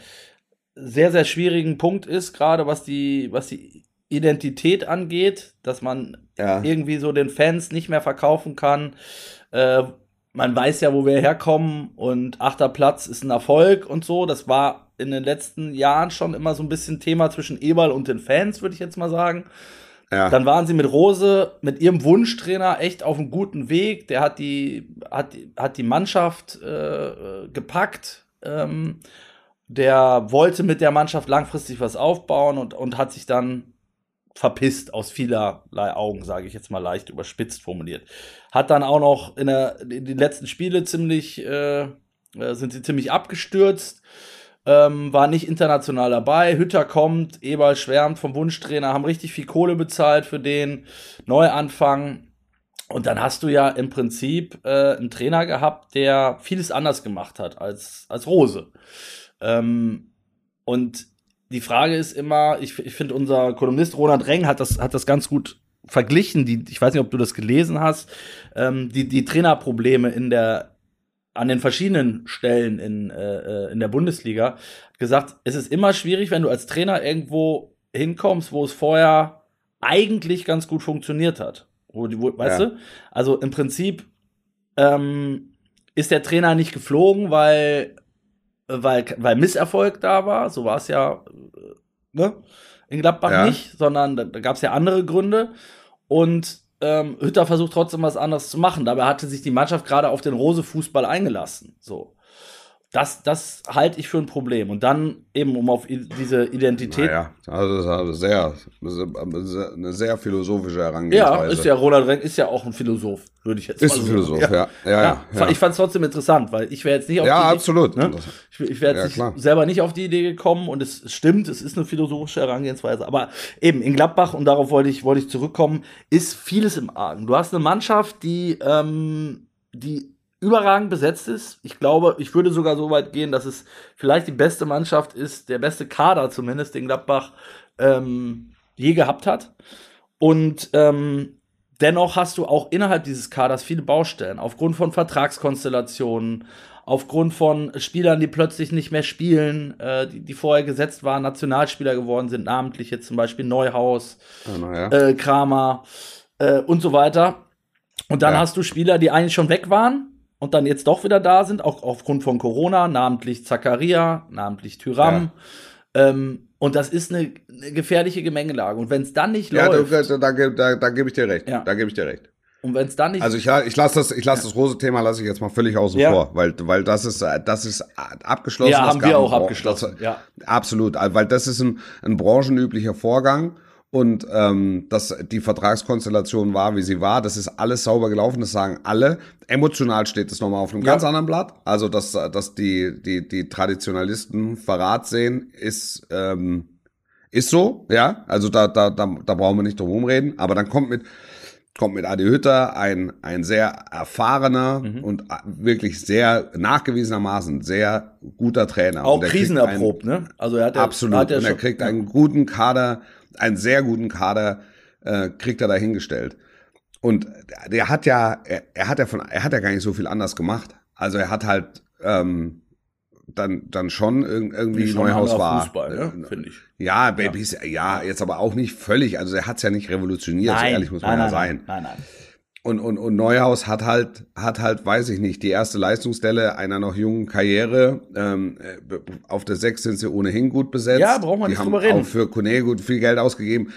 sehr, sehr schwierigen Punkt ist, gerade was die, was die Identität angeht, dass man Ja. irgendwie so den Fans nicht mehr verkaufen kann. Äh, man weiß ja, wo wir herkommen und achter Platz ist ein Erfolg und so. Das war in den letzten Jahren schon immer so ein bisschen Thema zwischen Eberl und den Fans, würde ich jetzt mal sagen. Ja. Dann waren sie mit Rose, mit ihrem Wunschtrainer echt auf einem guten Weg. Der hat die, hat, hat die Mannschaft äh, gepackt. Ähm, der wollte mit der Mannschaft langfristig was aufbauen und, und hat sich dann verpisst aus vielerlei Augen, sage ich jetzt mal leicht überspitzt formuliert. Hat dann auch noch in, der, in den letzten Spiele ziemlich, äh, äh, sind sie ziemlich abgestürzt, ähm, war nicht international dabei. Hütter kommt, Eberl schwärmt vom Wunschtrainer, haben richtig viel Kohle bezahlt für den Neuanfang. Und dann hast du ja im Prinzip äh, einen Trainer gehabt, der vieles anders gemacht hat als, als Rose. Ähm, und die Frage ist immer, ich, ich finde, unser Kolumnist Ronald Reng hat das, hat das ganz gut verglichen. Die, ich weiß nicht, ob du das gelesen hast. Ähm, die, die Trainerprobleme in der, an den verschiedenen Stellen in, äh, äh, in der Bundesliga. Gesagt, es ist immer schwierig, wenn du als Trainer irgendwo hinkommst, wo es vorher eigentlich ganz gut funktioniert hat. Wo, wo, weißt Ja. du? Also im Prinzip ähm, ist der Trainer nicht geflogen, weil weil, weil Misserfolg da war, so war es ja äh, ne? in Gladbach Ja. nicht, sondern da, da gab es ja andere Gründe. Und ähm, Hütter versucht trotzdem was anderes zu machen. Dabei hatte sich die Mannschaft gerade auf den Rose-Fußball eingelassen. So. Das, das halte ich für ein Problem. Und dann eben, um auf diese Identität. Naja, also das ist sehr, eine sehr philosophische ja, Herangehensweise. ist ja Ronald Renk ist ja auch ein Philosoph, würde ich jetzt Ist mal ein so Philosoph, sagen. ja. Ja, ja, ja. Ich fand es trotzdem interessant, weil ich wäre jetzt nicht auf Ja, die Idee- absolut. Ne? Ich, ich wäre Ja, jetzt nicht, selber nicht auf die Idee gekommen und es stimmt, es ist eine philosophische Herangehensweise. Aber eben in Gladbach, und darauf wollte ich, wollte ich zurückkommen, ist vieles im Argen. Du hast eine Mannschaft, die, ähm, die überragend besetzt ist. Ich glaube, ich würde sogar so weit gehen, dass es vielleicht die beste Mannschaft ist, der beste Kader zumindest, den Gladbach ähm, je gehabt hat. Und ähm, dennoch hast du auch innerhalb dieses Kaders viele Baustellen, aufgrund von Vertragskonstellationen, aufgrund von Spielern, die plötzlich nicht mehr spielen, äh, die, die, vorher gesetzt waren, Nationalspieler geworden sind, namentlich jetzt zum Beispiel Neuhaus, oh, ja. äh, Kramer äh, und so weiter. Und dann ja. hast du Spieler, die eigentlich schon weg waren und dann jetzt doch wieder da sind, auch aufgrund von Corona, namentlich Zakaria, namentlich Tyram. Ja. Ähm, und das ist eine, eine gefährliche Gemengelage. Und wenn es dann nicht ja, läuft. Ja, da, da, da, da gebe ich dir recht. Ja. Da gebe ich dir recht. Und wenn es dann nicht. Also ich, ich lasse das, ich lasse das Rose-Thema lasse ich jetzt mal völlig außen ja. vor, weil, weil das ist, das ist abgeschlossen. Ja, haben wir auch abgeschlossen. Das, ja. Absolut, weil das ist ein, ein branchenüblicher Vorgang und ähm, dass die Vertragskonstellation war, wie sie war. Das ist alles sauber gelaufen, das sagen alle. Emotional steht es nochmal auf einem ja. ganz anderen Blatt. Also, dass, dass die, die, die Traditionalisten Verrat sehen, ist, ähm, ist so, ja. Also da, da, da, da brauchen wir nicht drum reden. Aber dann kommt mit, kommt mit Adi Hütter ein, ein sehr erfahrener mhm. und wirklich sehr nachgewiesenermaßen sehr guter Trainer. Auch krisenerprobt, ne? Also er hat absolut. Hat und er kriegt einen guten Kader einen sehr guten Kader äh, kriegt er dahingestellt. Und der hat ja, er, er, hat ja von, er hat ja gar nicht so viel anders gemacht. Also er hat halt ähm, dann dann schon irgendwie schon Neuhaus war. Fußball, ne? finde ich. Ja, Babys, ja. ja, jetzt aber auch nicht völlig. Also er hat's ja nicht revolutioniert, nein, so ehrlich muss man nein, ja sein. Nein, nein. Und, und, und Neuhaus hat halt, hat halt, weiß ich nicht, die erste Leistungsstelle einer noch jungen Karriere. Ähm, äh, auf der Sechs sind sie ohnehin gut besetzt. Ja, braucht man die nicht drüber reden. auch für Kone gut viel Geld ausgegeben.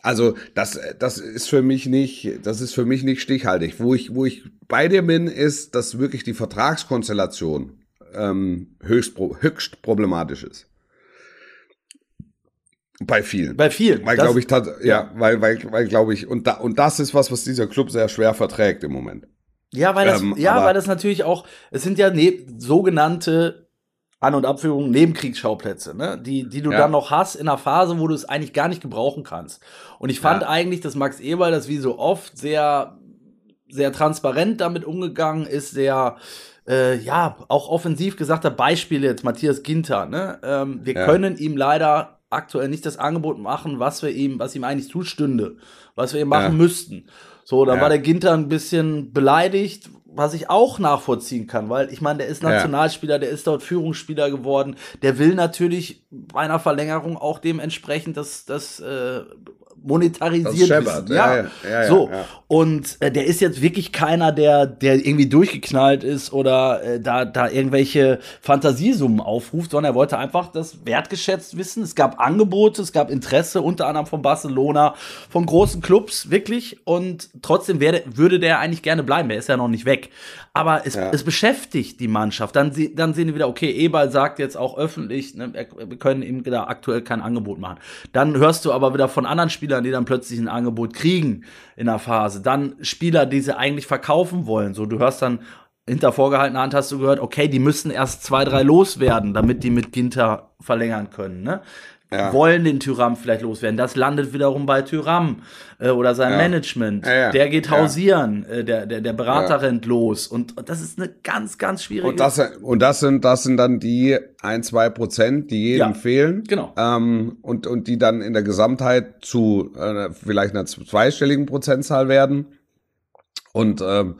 Also das, das ist für mich nicht, das ist für mich nicht stichhaltig. Wo ich, wo ich bei dir bin, ist, dass wirklich die Vertragskonstellation ähm, höchst, höchst problematisch ist. Bei vielen. Bei vielen. Weil, glaube ich, ja, ja, weil, weil, weil glaube ich, und, da, und das ist was, was dieser Club sehr schwer verträgt im Moment. Ja, weil das, ähm, ja, weil das natürlich auch, es sind ja ne, sogenannte An- und Abführungen Nebenkriegsschauplätze, ne? die, die du ja. dann noch hast in einer Phase, wo du es eigentlich gar nicht gebrauchen kannst. Und ich fand ja. eigentlich, dass Max Eberl das wie so oft sehr, sehr transparent damit umgegangen ist, sehr, äh, ja, auch offensiv gesagt hat, Beispiele jetzt, Matthias Ginter, ne? Ähm, wir ja. können ihm leider aktuell nicht das Angebot machen, was wir ihm, was ihm eigentlich zustünde, was wir ihm machen ja. müssten. So, dann ja. war der Ginter ein bisschen beleidigt, was ich auch nachvollziehen kann, weil ich meine, der ist Nationalspieler, der ist dort Führungsspieler geworden, der will natürlich bei einer Verlängerung auch dementsprechend das, das äh, monetarisiert das Ja. Ja, ja, so. Und äh, der ist jetzt wirklich keiner, der, der irgendwie durchgeknallt ist oder äh, da, da irgendwelche Fantasiesummen aufruft, sondern er wollte einfach das wertgeschätzt wissen. Es gab Angebote, es gab Interesse, unter anderem von Barcelona, von großen Clubs, wirklich. Und trotzdem werde, würde der eigentlich gerne bleiben. Er ist ja noch nicht weg. Aber es, es beschäftigt die Mannschaft. Dann, dann sehen die wieder, okay, Eberl sagt jetzt auch öffentlich, ne, wir können ihm da aktuell kein Angebot machen. Dann hörst du aber wieder von anderen Spielern, die dann plötzlich ein Angebot kriegen in der Phase dann Spieler, die sie eigentlich verkaufen wollen. So, du hörst dann hinter vorgehaltener Hand hast du gehört, okay, die müssen erst zwei, drei loswerden, damit die mit Ginter verlängern können. Ne? Ja. wollen den Tyram vielleicht loswerden. Das landet wiederum bei Tyram äh, oder sein ja. Management. Ja, der geht hausieren, äh, der, der, der Berater rennt los. Und das ist eine ganz, ganz schwierige. Und das, und das sind, das sind dann die ein, zwei Prozent, die jedem fehlen. Genau. Ähm, und, und die dann in der Gesamtheit zu äh, vielleicht einer zweistelligen Prozentzahl werden. Und, ähm,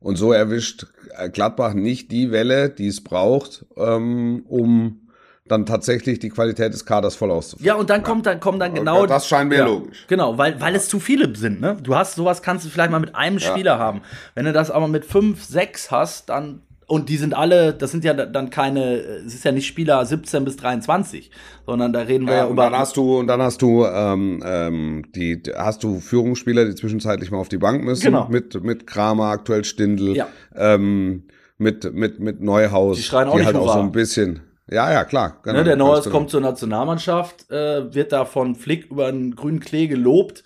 und so erwischt Gladbach nicht die Welle, die es braucht, ähm, um dann tatsächlich die Qualität des Kaders voll auszuführen. Ja, und dann kommt dann kommen dann genau das scheint mir ja, logisch. Genau, weil weil es zu viele sind, ne? Du hast sowas kannst du vielleicht mal mit einem ja. Spieler haben. Wenn du das aber mit fünf, sechs hast, dann und die sind alle, das sind ja dann keine, es ist ja nicht Spieler 17 bis 23, sondern da reden wir ja, ja über. Dann hast du, und dann hast du, ähm, ähm, die, hast du Führungsspieler, die zwischenzeitlich mal auf die Bank müssen. Genau. Mit, mit Kramer, aktuell Stindl, ja. ähm, mit, mit, mit Neuhaus. Die schreien auch die nicht halt auch so ein bisschen. Ja, ja, klar. Genau, ne, der Neuhaus kommt zur Nationalmannschaft, äh, wird da von Flick über einen grünen Klee gelobt,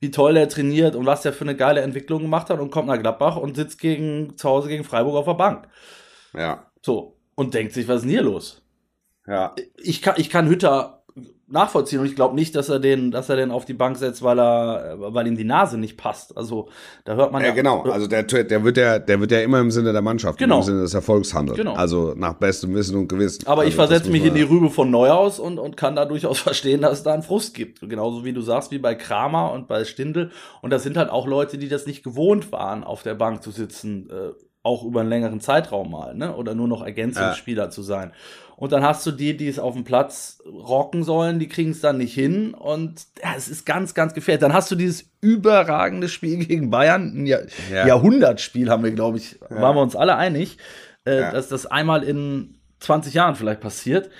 wie toll er trainiert und was er für eine geile Entwicklung gemacht hat und kommt nach Gladbach und sitzt gegen, zu Hause gegen Freiburg auf der Bank. Ja. So. Und denkt sich, was ist denn hier los? Ja. Ich kann, ich kann Hütter nachvollziehen und ich glaube nicht, dass er den, dass er den auf die Bank setzt, weil er, weil ihm die Nase nicht passt. Also da hört man ja, ja, genau. Also der, der wird ja, der wird ja immer im Sinne der Mannschaft, Genau. im Sinne des Erfolgs handeln. Genau. Also nach bestem Wissen und Gewissen. Aber also ich versetze mich in die Rübe von Neuhaus und, und kann da durchaus <laughs> verstehen, dass es da einen Frust gibt. Genauso wie du sagst, wie bei Kramer und bei Stindl. Und das sind halt auch Leute, die das nicht gewohnt waren, auf der Bank zu sitzen, äh, auch über einen längeren Zeitraum mal, ne? Oder nur noch Ergänzungsspieler zu sein. Und dann hast du die, die es auf dem Platz rocken sollen, die kriegen es dann nicht hin. Und ja, es ist ganz, ganz gefährlich. Dann hast du dieses überragende Spiel <laughs> gegen Bayern, ein Jahr, Ja. Jahrhundertspiel haben wir, glaube ich, waren wir uns alle einig, äh, Ja. dass das einmal in 20 Jahren vielleicht passiert.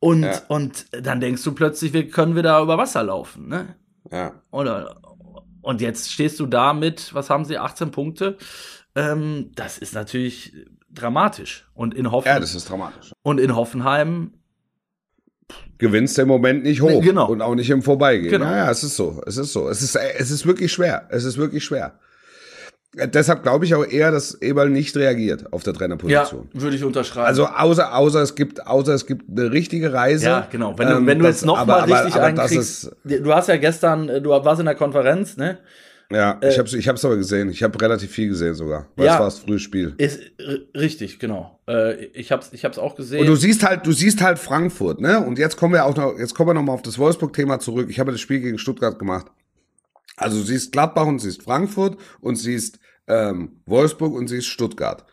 Und, Ja. und dann denkst du plötzlich, wir können wieder über Wasser laufen. Ne? Ja. Oder, und jetzt stehst du da mit, was haben sie, 18 Punkte? Ähm, das ist natürlich dramatisch. Und in, Hoffen ja, das ist dramatisch. und in Hoffenheim, Gewinnst im Moment nicht hoch genau. und auch nicht im Vorbeigehen. Genau. Ja, ja, es ist so. Es ist so. Es ist, es ist wirklich schwer. Es ist wirklich schwer. Äh, Deshalb glaube ich auch eher, dass Eberl nicht reagiert auf der ja, Trainerposition. würde ich unterschreiben. Also außer, außer es gibt, außer es gibt eine richtige Reise. ja, genau. Wenn du, Ähm, wenn du das- jetzt noch aber- mal aber- richtig aber einen das kriegst, ist- du hast ja gestern, äh, du warst in der Konferenz, ne? Ja, ich hab's, ich hab's aber gesehen. Ich habe relativ viel gesehen sogar. Weil Ja. es war das frühe Spiel. Ist richtig, genau. Äh, ich hab's, ich hab's auch gesehen. Und du siehst halt, du siehst halt Frankfurt, ne? Und jetzt kommen wir auch noch, jetzt kommen wir noch mal auf das Wolfsburg-Thema zurück. Ich habe das Spiel gegen Stuttgart gemacht. Also du siehst Gladbach und siehst Frankfurt und siehst ähm, Wolfsburg und siehst Stuttgart.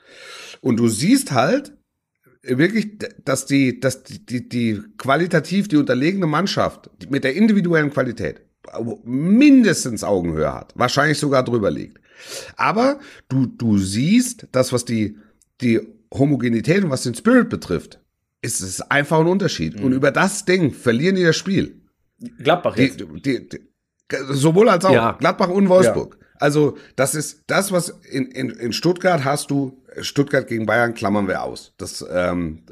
Und du siehst halt wirklich, dass die, dass die, die, die qualitativ die unterlegene Mannschaft mit der individuellen Qualität mindestens Augenhöhe hat, wahrscheinlich sogar drüber liegt. Aber du, du siehst, das, was die, die Homogenität und was den Spirit betrifft, ist es einfach ein Unterschied. Und über das Ding verlieren die das Spiel. Gladbach Die, jetzt. die, die, sowohl als auch. Ja. Gladbach und Wolfsburg. Also, das ist das, was in, in, in Stuttgart hast du. Stuttgart gegen Bayern klammern wir aus. Das, ähm,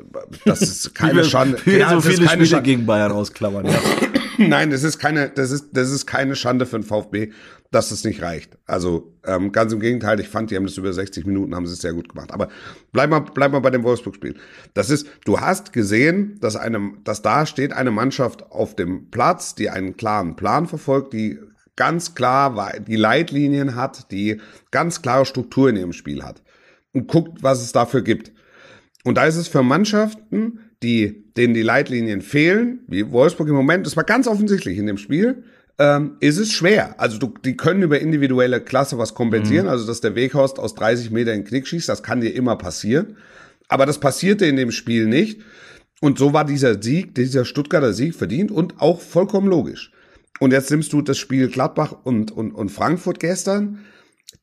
das ist <laughs> keine Schande. <laughs> Wie Ja, so viele keine Spiele Schande. gegen Bayern ausklammern, ja. Nein, das ist keine, das ist, das ist keine Schande für den VfB, dass es nicht reicht. Also ähm, ganz im Gegenteil, ich fand, die haben das über 60 Minuten, haben sie es sehr gut gemacht. Aber bleib mal, bleib mal bei dem Wolfsburg-Spiel. Das ist, du hast gesehen, dass einem, dass da steht eine Mannschaft auf dem Platz, die einen klaren Plan verfolgt, die ganz klar die Leitlinien hat, die ganz klare Struktur in ihrem Spiel hat und guckt, was es dafür gibt. Und da ist es für Mannschaften, die, denen die Leitlinien fehlen, wie Wolfsburg im Moment, das war ganz offensichtlich in dem Spiel, ähm, ist es schwer. Also du, die können über individuelle Klasse was kompensieren, also dass der Weghorst aus 30 Meter in den Knick schießt, das kann dir immer passieren. Aber das passierte in dem Spiel nicht. Und so war dieser Sieg, dieser Stuttgarter Sieg verdient und auch vollkommen logisch. Und jetzt nimmst du das Spiel Gladbach und, und, und Frankfurt gestern.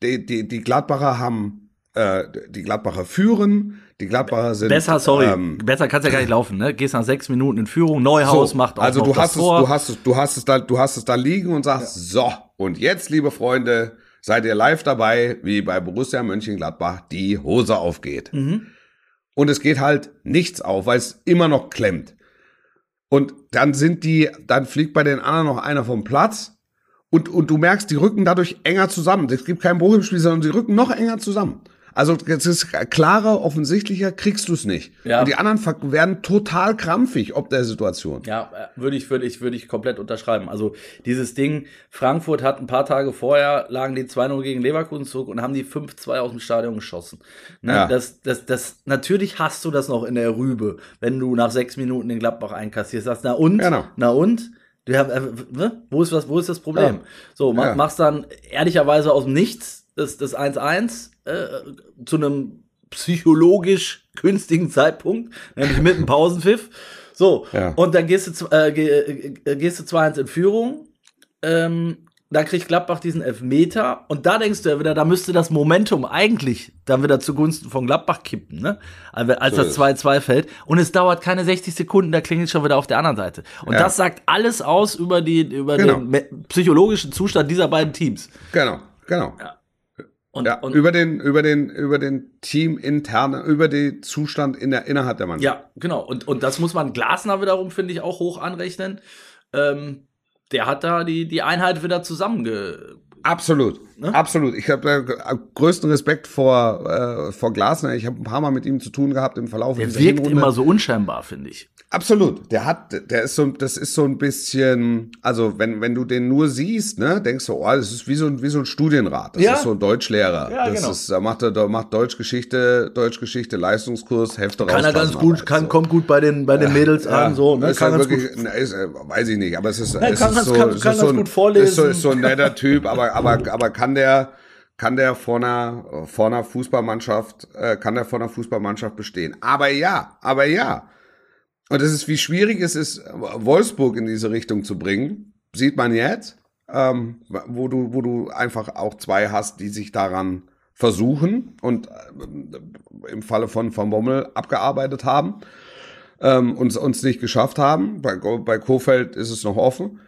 Die, die, die Gladbacher haben, äh, die Gladbacher führen, die Gladbacher sind. Besser, sorry, Ähm, besser kann's ja gar nicht laufen, ne? Gehst nach sechs Minuten in Führung, Neuhaus so, macht auch also noch du das hast es, Tor. du hast es, du hast es da, du hast es da liegen und sagst, so, und jetzt, liebe Freunde, seid ihr live dabei, wie bei Borussia Mönchengladbach die Hose aufgeht. Mhm. Und es geht halt nichts auf, weil es immer noch klemmt. Und dann sind die, dann fliegt bei den anderen noch einer vom Platz. Und, und du merkst, die rücken dadurch enger zusammen. Es gibt keinen Bruch im Spiel, sondern sie rücken noch enger zusammen. Also es ist klarer, offensichtlicher kriegst du es nicht. Ja. Und die anderen werden total krampfig ob der Situation. Ja, äh, würde ich, würde ich, würde ich komplett unterschreiben. Also dieses Ding, Frankfurt hat ein paar Tage vorher, lagen die 2-0 gegen Leverkusen zurück und haben die 5-2 aus dem Stadion geschossen. Ne? Ja. Das, das, das, natürlich hast du das noch in der Rübe, wenn du nach sechs Minuten den Gladbach einkassierst, sagst, na und? Genau. Na und? Du hast, äh, ne? wo, ist was, wo ist das Problem? Ja. So, ma Ja. machst dann ehrlicherweise aus dem Nichts das das 1-1 äh, zu einem psychologisch günstigen Zeitpunkt, nämlich mit einem Pausenpfiff. So, Ja. und dann gehst du, äh, äh, gehst du 2-1 in Führung. Ähm, da kriegt Gladbach diesen Elfmeter und da denkst du ja wieder, da müsste das Momentum eigentlich dann wieder zugunsten von Gladbach kippen, ne? Also, Als So das 2-2 fällt. Und es dauert keine 60 Sekunden, da klingelt schon wieder auf der anderen Seite. Und Ja. das sagt alles aus über, die, über Genau. den psychologischen Zustand dieser beiden Teams. Genau, genau. Und, Ja, und über den, über den, über den Team interne, über den Zustand in der, innerhalb der Mannschaft. Ja, genau. Und, und das muss man Glasner wiederum, finde ich, auch hoch anrechnen. Ähm, der hat da die, die Einheit wieder zusammenge. Absolut, Ne? Absolut. Ich habe äh, größten Respekt vor, äh, vor Glasner. Ich habe ein paar Mal mit ihm zu tun gehabt im Verlauf Der wirkt Hinrunde. immer so unscheinbar, finde ich. Absolut. Der hat, der ist so, das ist so ein bisschen, also wenn, wenn du den nur siehst, ne, denkst du, oh, das ist wie so ein, wie so ein Studienrat. Das Ja. ist so ein Deutschlehrer. Ja, das genau. ist, da macht er, macht Deutschgeschichte, Deutschgeschichte, Leistungskurs, Hefte raus. Kann er ganz gut, kann, so. kommt gut bei den, bei den Mädels an, so, ne? ist kann ja ganz wirklich, gut. ne, ist, äh, weiß ich nicht, aber es ist, es kann ist so, es kann ist so ein, gut vorlesen. Ist so, ist so ein netter Typ, aber, aber, aber <laughs> kann der, kann der vor einer, vor einer Fußballmannschaft, äh, kann der vor einer Fußballmannschaft bestehen? Aber ja, aber ja. Und es ist, wie schwierig es ist, Wolfsburg in diese Richtung zu bringen, sieht man jetzt, ähm, wo du, wo du einfach auch zwei hast, die sich daran versuchen und äh, im Falle von Van Bommel abgearbeitet haben, ähm, uns, uns nicht geschafft haben. Bei, bei Kofeld ist es noch offen.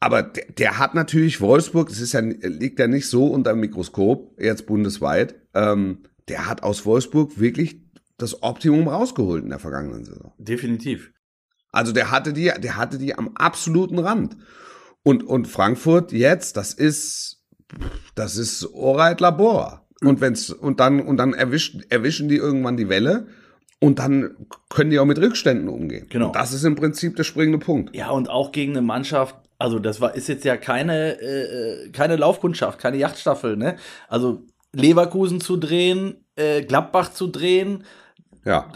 Aber der, der hat natürlich Wolfsburg, das ist ja, liegt ja nicht so unter dem Mikroskop, jetzt bundesweit. Ähm, der hat aus Wolfsburg wirklich das Optimum rausgeholt in der vergangenen Saison. Definitiv. Also der hatte die, der hatte die am absoluten Rand. Und, und Frankfurt jetzt, das ist, das ist Oreit Labor. Und wenn's, und dann, und dann erwischen, erwischen die irgendwann die Welle. Und dann können die auch mit Rückständen umgehen. Genau. Und das ist im Prinzip der springende Punkt. Ja, und auch gegen eine Mannschaft, also das war, ist jetzt ja keine, äh, äh, keine Laufkundschaft, keine Yachtstaffel, ne? Also Leverkusen zu drehen, äh, Gladbach zu drehen, Ja.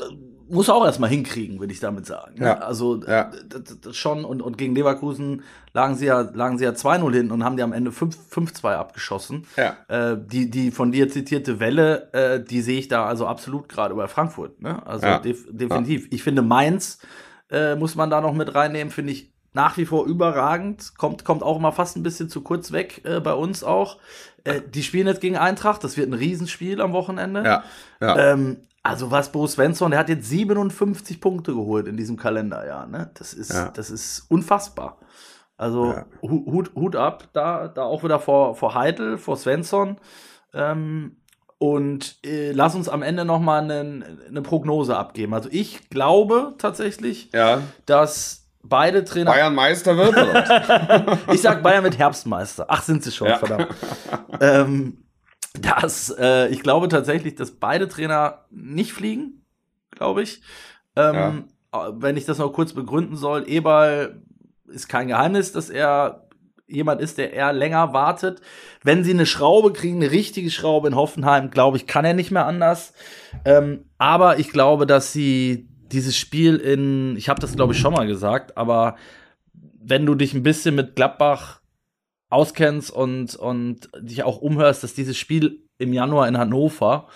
muss auch erstmal hinkriegen, würde ich damit sagen. ne? Ja. Also Ja. das, das schon und, und gegen Leverkusen lagen sie ja, lagen sie ja 2-0 hinten und haben die am Ende 5 5-2 abgeschossen. Ja. Äh, die, die von dir zitierte Welle, äh, die sehe ich da also absolut gerade bei Frankfurt. Ne? Also Ja. def definitiv. Ich finde Mainz äh, muss man da noch mit reinnehmen, finde ich nach wie vor überragend. Kommt, kommt auch immer fast ein bisschen zu kurz weg äh, bei uns auch. Äh, die spielen jetzt gegen Eintracht, das wird ein Riesenspiel am Wochenende. Ja. Ja. Ähm, also was Bo Svensson, der hat jetzt 57 Punkte geholt in diesem Kalenderjahr. Ne? Das ist, Ja. das ist unfassbar. Also Ja. Hu- Hut, Hut ab, da, da auch wieder vor, vor Heitel, vor Svensson. Ähm, und äh, lass uns am Ende noch mal eine, eine Prognose abgeben. Also ich glaube tatsächlich, ja. dass beide Trainer. Bayern Meister wird oder was? <laughs> Ich sag Bayern mit Herbstmeister. Ach, sind sie schon, Ja. verdammt. ähm, dass, äh, ich glaube tatsächlich, dass beide Trainer nicht fliegen, glaube ich. Ähm, äh, Wenn ich das noch kurz begründen soll, Eberl ist kein Geheimnis, dass er jemand ist, der eher länger wartet. Wenn sie eine Schraube kriegen, eine richtige Schraube in Hoffenheim, glaube ich, kann er nicht mehr anders. Ähm, aber ich glaube, dass sie dieses Spiel in, ich habe das glaube ich schon mal gesagt, aber wenn du dich ein bisschen mit Gladbach auskennst und, und dich auch umhörst, dass dieses Spiel im Januar in Hannover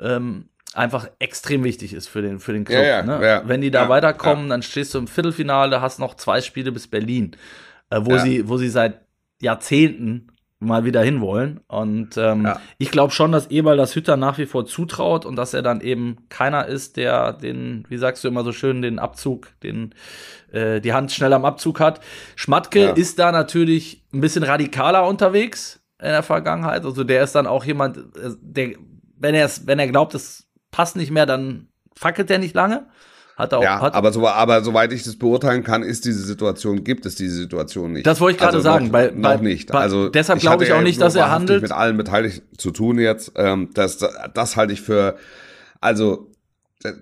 ähm, einfach extrem wichtig ist für den, für den Club. Ja, ja, ne? ja, Wenn die da weiterkommen, dann stehst du im Viertelfinale, hast noch zwei Spiele bis Berlin, äh, wo, sie, wo sie seit Jahrzehnten mal wieder hinwollen. Und ähm, Ja. ich glaube schon, dass Eberl das Hütter nach wie vor zutraut und dass er dann eben keiner ist, der den, wie sagst du immer so schön, den Abzug, den äh, die Hand schnell am Abzug hat. Schmatke Ja. ist da natürlich ein bisschen radikaler unterwegs in der Vergangenheit. Also der ist dann auch jemand, äh, der, wenn er wenn er glaubt, es passt nicht mehr, dann fackelt er nicht lange. Hat auch, Ja, hat, aber, so, aber soweit ich das beurteilen kann, ist diese Situation, gibt es diese Situation nicht. Das wollte ich gerade also sagen, Noch, bei- noch bei- nicht. bei- Also deshalb glaube ich auch nicht, dass er handelt. mit allen Beteiligten zu tun jetzt. Ähm, das, das halte ich für, also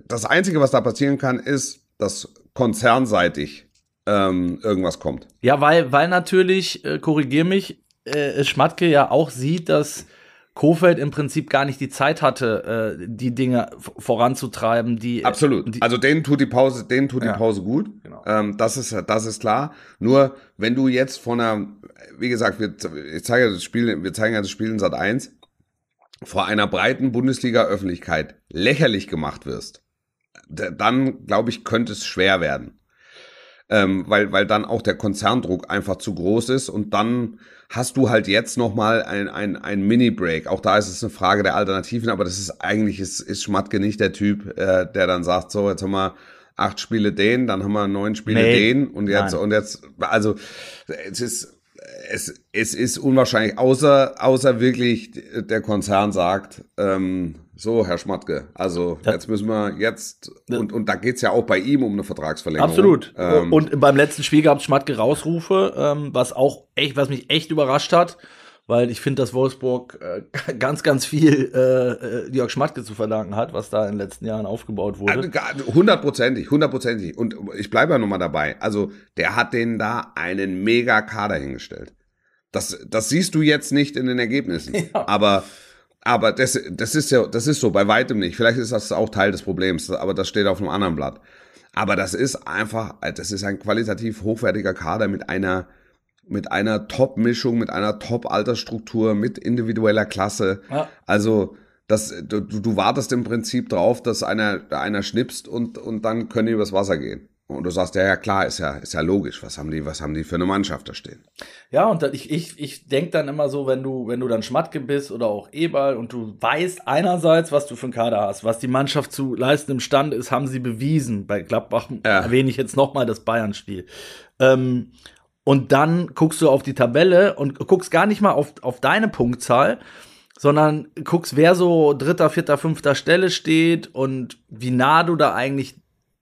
das Einzige, was da passieren kann, ist, dass konzernseitig ähm, irgendwas kommt. Ja, weil, weil natürlich, äh, korrigier mich, äh, Schmatke ja auch sieht, dass Kofeld im Prinzip gar nicht die Zeit hatte, äh, die Dinge voranzutreiben, die Absolut. Die, also denen tut die Pause, denen tut Ja. die Pause gut. Genau. Ähm, das ist, das ist klar. Nur wenn du jetzt von einer, wie gesagt, wir, ich zeige das Spiel, wir zeigen ja das Spiel in Sat 1, vor einer breiten Bundesliga-Öffentlichkeit lächerlich gemacht wirst, dann glaube ich, könnte es schwer werden. Ähm, weil, weil dann auch der Konzerndruck einfach zu groß ist und dann hast du halt jetzt nochmal ein, ein, ein Mini-Break. Auch da ist es eine Frage der Alternativen, aber das ist eigentlich, ist, ist Schmatke nicht der Typ, äh, der dann sagt, so, jetzt haben wir acht Spiele den, dann haben wir neun Spiele Nee. den und jetzt, Nein. und jetzt, also es ist, es, es ist unwahrscheinlich, außer, außer wirklich der Konzern sagt, ähm, so, Herr Schmatke, also Ja. jetzt müssen wir jetzt, und, und da geht's ja auch bei ihm um eine Vertragsverlängerung. Absolut. Ähm, und beim letzten Spiel gab es Schmatke Rausrufe, ähm, was auch echt, was mich echt überrascht hat. weil ich finde, dass Wolfsburg äh, <laughs> ganz, ganz viel äh, äh, Jörg Schmatke zu verdanken hat, was da in den letzten Jahren aufgebaut wurde. Also, hundertprozentig, hundertprozentig. Und ich bleibe ja nochmal dabei. Also, der hat denen da einen mega Kader hingestellt. Das, das siehst du jetzt nicht in den Ergebnissen. <laughs> Ja. Aber, aber das, das ist ja, das ist so bei weitem nicht. Vielleicht ist das auch Teil des Problems, aber das steht auf einem anderen Blatt. Aber das ist einfach, das ist ein qualitativ hochwertiger Kader mit einer, mit einer Top-Mischung, mit einer Top-Altersstruktur, mit individueller Klasse. Ja. Also, das, du, du wartest im Prinzip drauf, dass einer, einer schnipst und, und dann können die übers Wasser gehen. Und du sagst, ja, ja, klar, ist ja, ist ja logisch. Was haben die, was haben die für eine Mannschaft da stehen? Ja, und ich, ich, ich denke dann immer so, wenn du, wenn du dann Schmatke bist oder auch Eberl und du weißt einerseits, was du für einen Kader hast, was die Mannschaft zu leisten imstande ist, haben sie bewiesen. Bei Gladbach ja. erwähne ich jetzt nochmal das Bayern-Spiel. Ähm, und dann guckst du auf die Tabelle und guckst gar nicht mal auf, auf deine Punktzahl, sondern guckst, wer so dritter, vierter, fünfter Stelle steht und wie nah du da eigentlich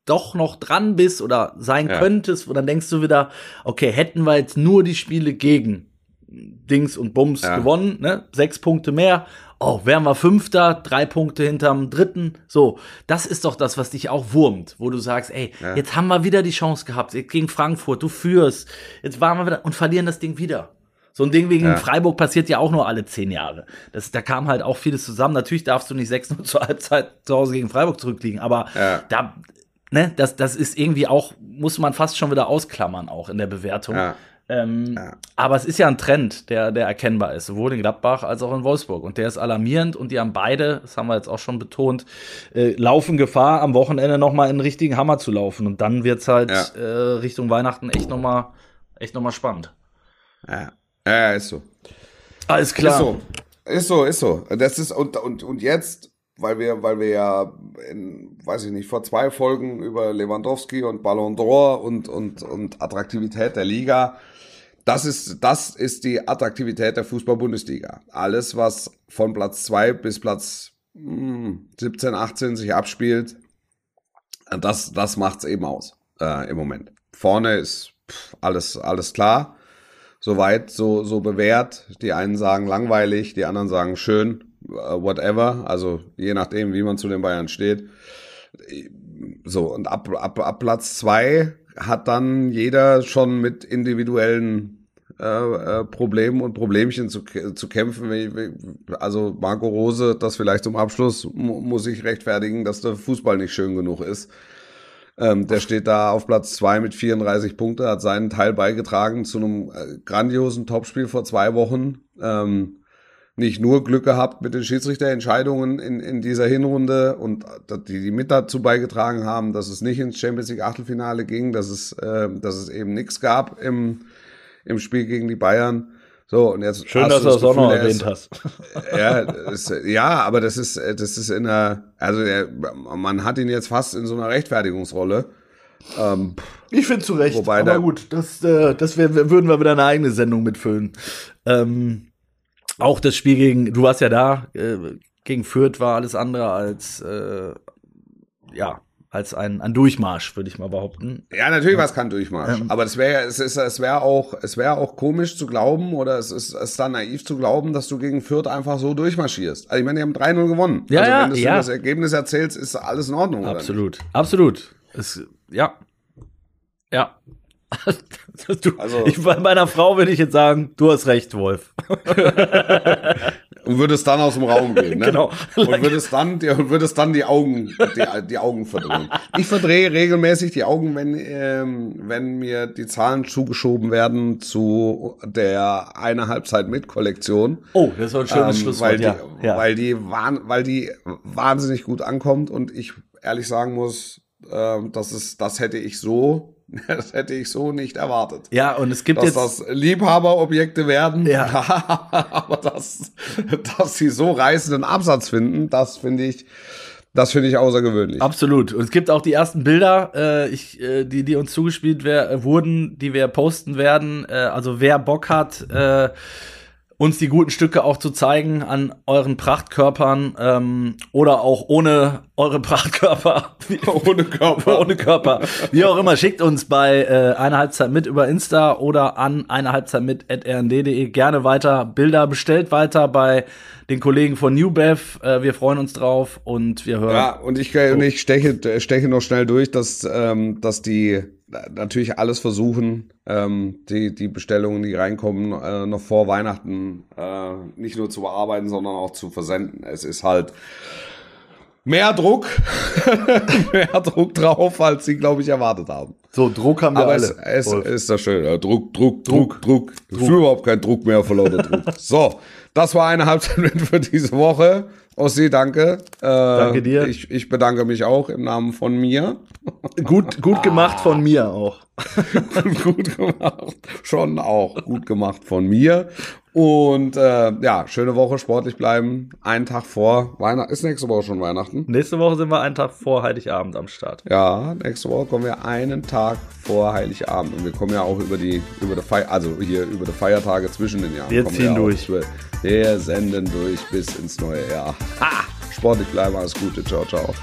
doch noch dran bist oder sein ja. könntest. Und dann denkst du wieder, okay, hätten wir jetzt nur die Spiele gegen Dings und Bums ja. gewonnen, ne? Sechs Punkte mehr. Oh, wären wir Fünfter, drei Punkte hinterm Dritten. So, das ist doch das, was dich auch wurmt, wo du sagst, ey, ja. jetzt haben wir wieder die Chance gehabt gegen Frankfurt, du führst, jetzt waren wir wieder und verlieren das Ding wieder. So ein Ding wegen ja. Freiburg passiert ja auch nur alle zehn Jahre. Das, da kam halt auch vieles zusammen. Natürlich darfst du nicht 6-0 <laughs> zur Halbzeit zu Hause gegen Freiburg zurückliegen, aber ja. da, ne, das, das ist irgendwie auch, muss man fast schon wieder ausklammern, auch in der Bewertung. Ja. Ähm, ja. Aber es ist ja ein Trend, der, der erkennbar ist, sowohl in Gladbach als auch in Wolfsburg. Und der ist alarmierend und die haben beide, das haben wir jetzt auch schon betont, äh, laufen Gefahr, am Wochenende nochmal in den richtigen Hammer zu laufen. Und dann wird's halt ja. äh, Richtung Weihnachten echt nochmal echt noch mal spannend. Ja. ja, ist so. Alles klar. Ist so. Ist so, ist so. Das ist, und, und, und jetzt, weil wir, weil wir ja in, weiß ich nicht, vor zwei Folgen über Lewandowski und Ballon d'Or und, und, und Attraktivität der Liga das ist, das ist die Attraktivität der Fußball-Bundesliga. Alles, was von Platz 2 bis Platz 17, hm, 18 sich abspielt, das, das macht's eben aus äh, im Moment. Vorne ist pff, alles, alles klar. Soweit, so, so bewährt. Die einen sagen langweilig, die anderen sagen schön, whatever. Also je nachdem, wie man zu den Bayern steht. So, und ab, ab, ab Platz zwei hat dann jeder schon mit individuellen äh, äh, Problemen und Problemchen zu, zu kämpfen. Also Marco Rose, das vielleicht zum Abschluss, muss ich rechtfertigen, dass der Fußball nicht schön genug ist. Ähm, der steht da auf Platz zwei mit 34 Punkte, hat seinen Teil beigetragen zu einem äh, grandiosen Topspiel vor zwei Wochen. Ähm, nicht nur Glück gehabt mit den Schiedsrichterentscheidungen in, in dieser Hinrunde und die, die mit dazu beigetragen haben, dass es nicht ins Champions League Achtelfinale ging, dass es, äh, dass es eben nichts gab im, im Spiel gegen die Bayern. So, und jetzt Schön, dass du das, das auch noch erwähnt hast. <laughs> Ja, ist, ja, aber das ist, das ist in der, also er, man hat ihn jetzt fast in so einer Rechtfertigungsrolle. Ähm, ich finde zu Recht, wobei aber gut, das, äh, das wär, würden wir wieder eine eigene Sendung mitfüllen. Ähm, auch das Spiel gegen, du warst ja da, äh, gegen Fürth war alles andere als, äh, ja, als ein, ein Durchmarsch, würde ich mal behaupten. Ja, natürlich war es kein Durchmarsch. Ähm, aber es wäre es ist es wäre auch es wäre auch komisch zu glauben oder es ist es ist dann naiv zu glauben, dass du gegen Fürth einfach so durchmarschierst. Also ich meine, die haben 3-0 gewonnen. Ja, also wenn du ja. das Ergebnis erzählst, ist alles in Ordnung. Absolut. Absolut. Es, ja. Ja. <laughs> du, also, ich, bei meiner Frau würde ich jetzt sagen, du hast recht, Wolf. und würdest dann aus dem Raum gehen, ne? Genau. Und würdest dann, die, würdest dann die Augen, die, die Augen verdrehen. Ich verdrehe regelmäßig die Augen, wenn, ähm, wenn mir die Zahlen zugeschoben werden zu der eine Halbzeit mit Kollektion. Oh, das war ein schönes ähm, Schlusswort, weil die, ja. ja. Weil die, weil die wahnsinnig gut ankommt und ich ehrlich sagen muss, äh, das ist, das hätte ich so <laughs> Das hätte ich so nicht erwartet. Ja, und es gibt dass jetzt. Dass das Liebhaberobjekte werden. Ja. <laughs> aber dass, dass sie so reißenden Absatz finden, das finde ich, das finde ich außergewöhnlich. Absolut. Und es gibt auch die ersten Bilder, äh, ich, äh, die, die uns zugespielt wär, wurden, die wir posten werden. Äh, also wer Bock hat, äh, uns die guten Stücke auch zu zeigen an euren Prachtkörpern ähm, oder auch ohne eure Prachtkörper. <laughs> ohne Körper. ohne Körper. Wie auch immer, schickt uns bei äh, eine Halbzeit mit über Insta oder an eine Halbzeit mit rnd.de gerne weiter Bilder, bestellt weiter bei den Kollegen von NewBev. Äh, wir freuen uns drauf und wir hören. Ja, und ich, und ich steche, steche noch schnell durch, dass, ähm, dass die natürlich alles versuchen, ähm, die, die Bestellungen, die reinkommen, äh, noch vor Weihnachten äh, nicht nur zu bearbeiten, sondern auch zu versenden. Es ist halt mehr Druck, <laughs> mehr Druck drauf, als sie, glaube ich, erwartet haben. So, Druck haben wir Aber alle. es, es ist das schön. Ja, Druck, Druck, Druck, Druck. Ich fühle überhaupt keinen Druck mehr vor lauter Druck. <laughs> So, das war eine Halbzeit <laughs> für diese Woche. Ossi, danke. Äh, Danke dir. Ich, ich bedanke mich auch im Namen von mir. <laughs> Gut, gut gemacht von mir auch. <laughs> gut gemacht. Schon auch gut gemacht von mir. Und äh, ja, schöne Woche, sportlich bleiben. Einen Tag vor Weihnachten. Ist nächste Woche schon Weihnachten? Nächste Woche sind wir einen Tag vor Heiligabend am Start. Ja, nächste Woche kommen wir einen Tag vor Heiligabend. Und wir kommen ja auch über die, über die Feier, also hier über die Feiertage zwischen den Jahren. Wir ziehen auch durch. Durch. Wir senden durch bis ins neue Jahr. Ha! Sportlich bleiben, alles Gute. Ciao, ciao.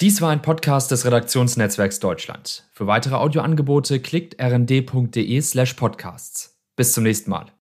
Dies war ein Podcast des Redaktionsnetzwerks Deutschland. Für weitere Audioangebote klickt rnd.de slash podcasts. Bis zum nächsten Mal.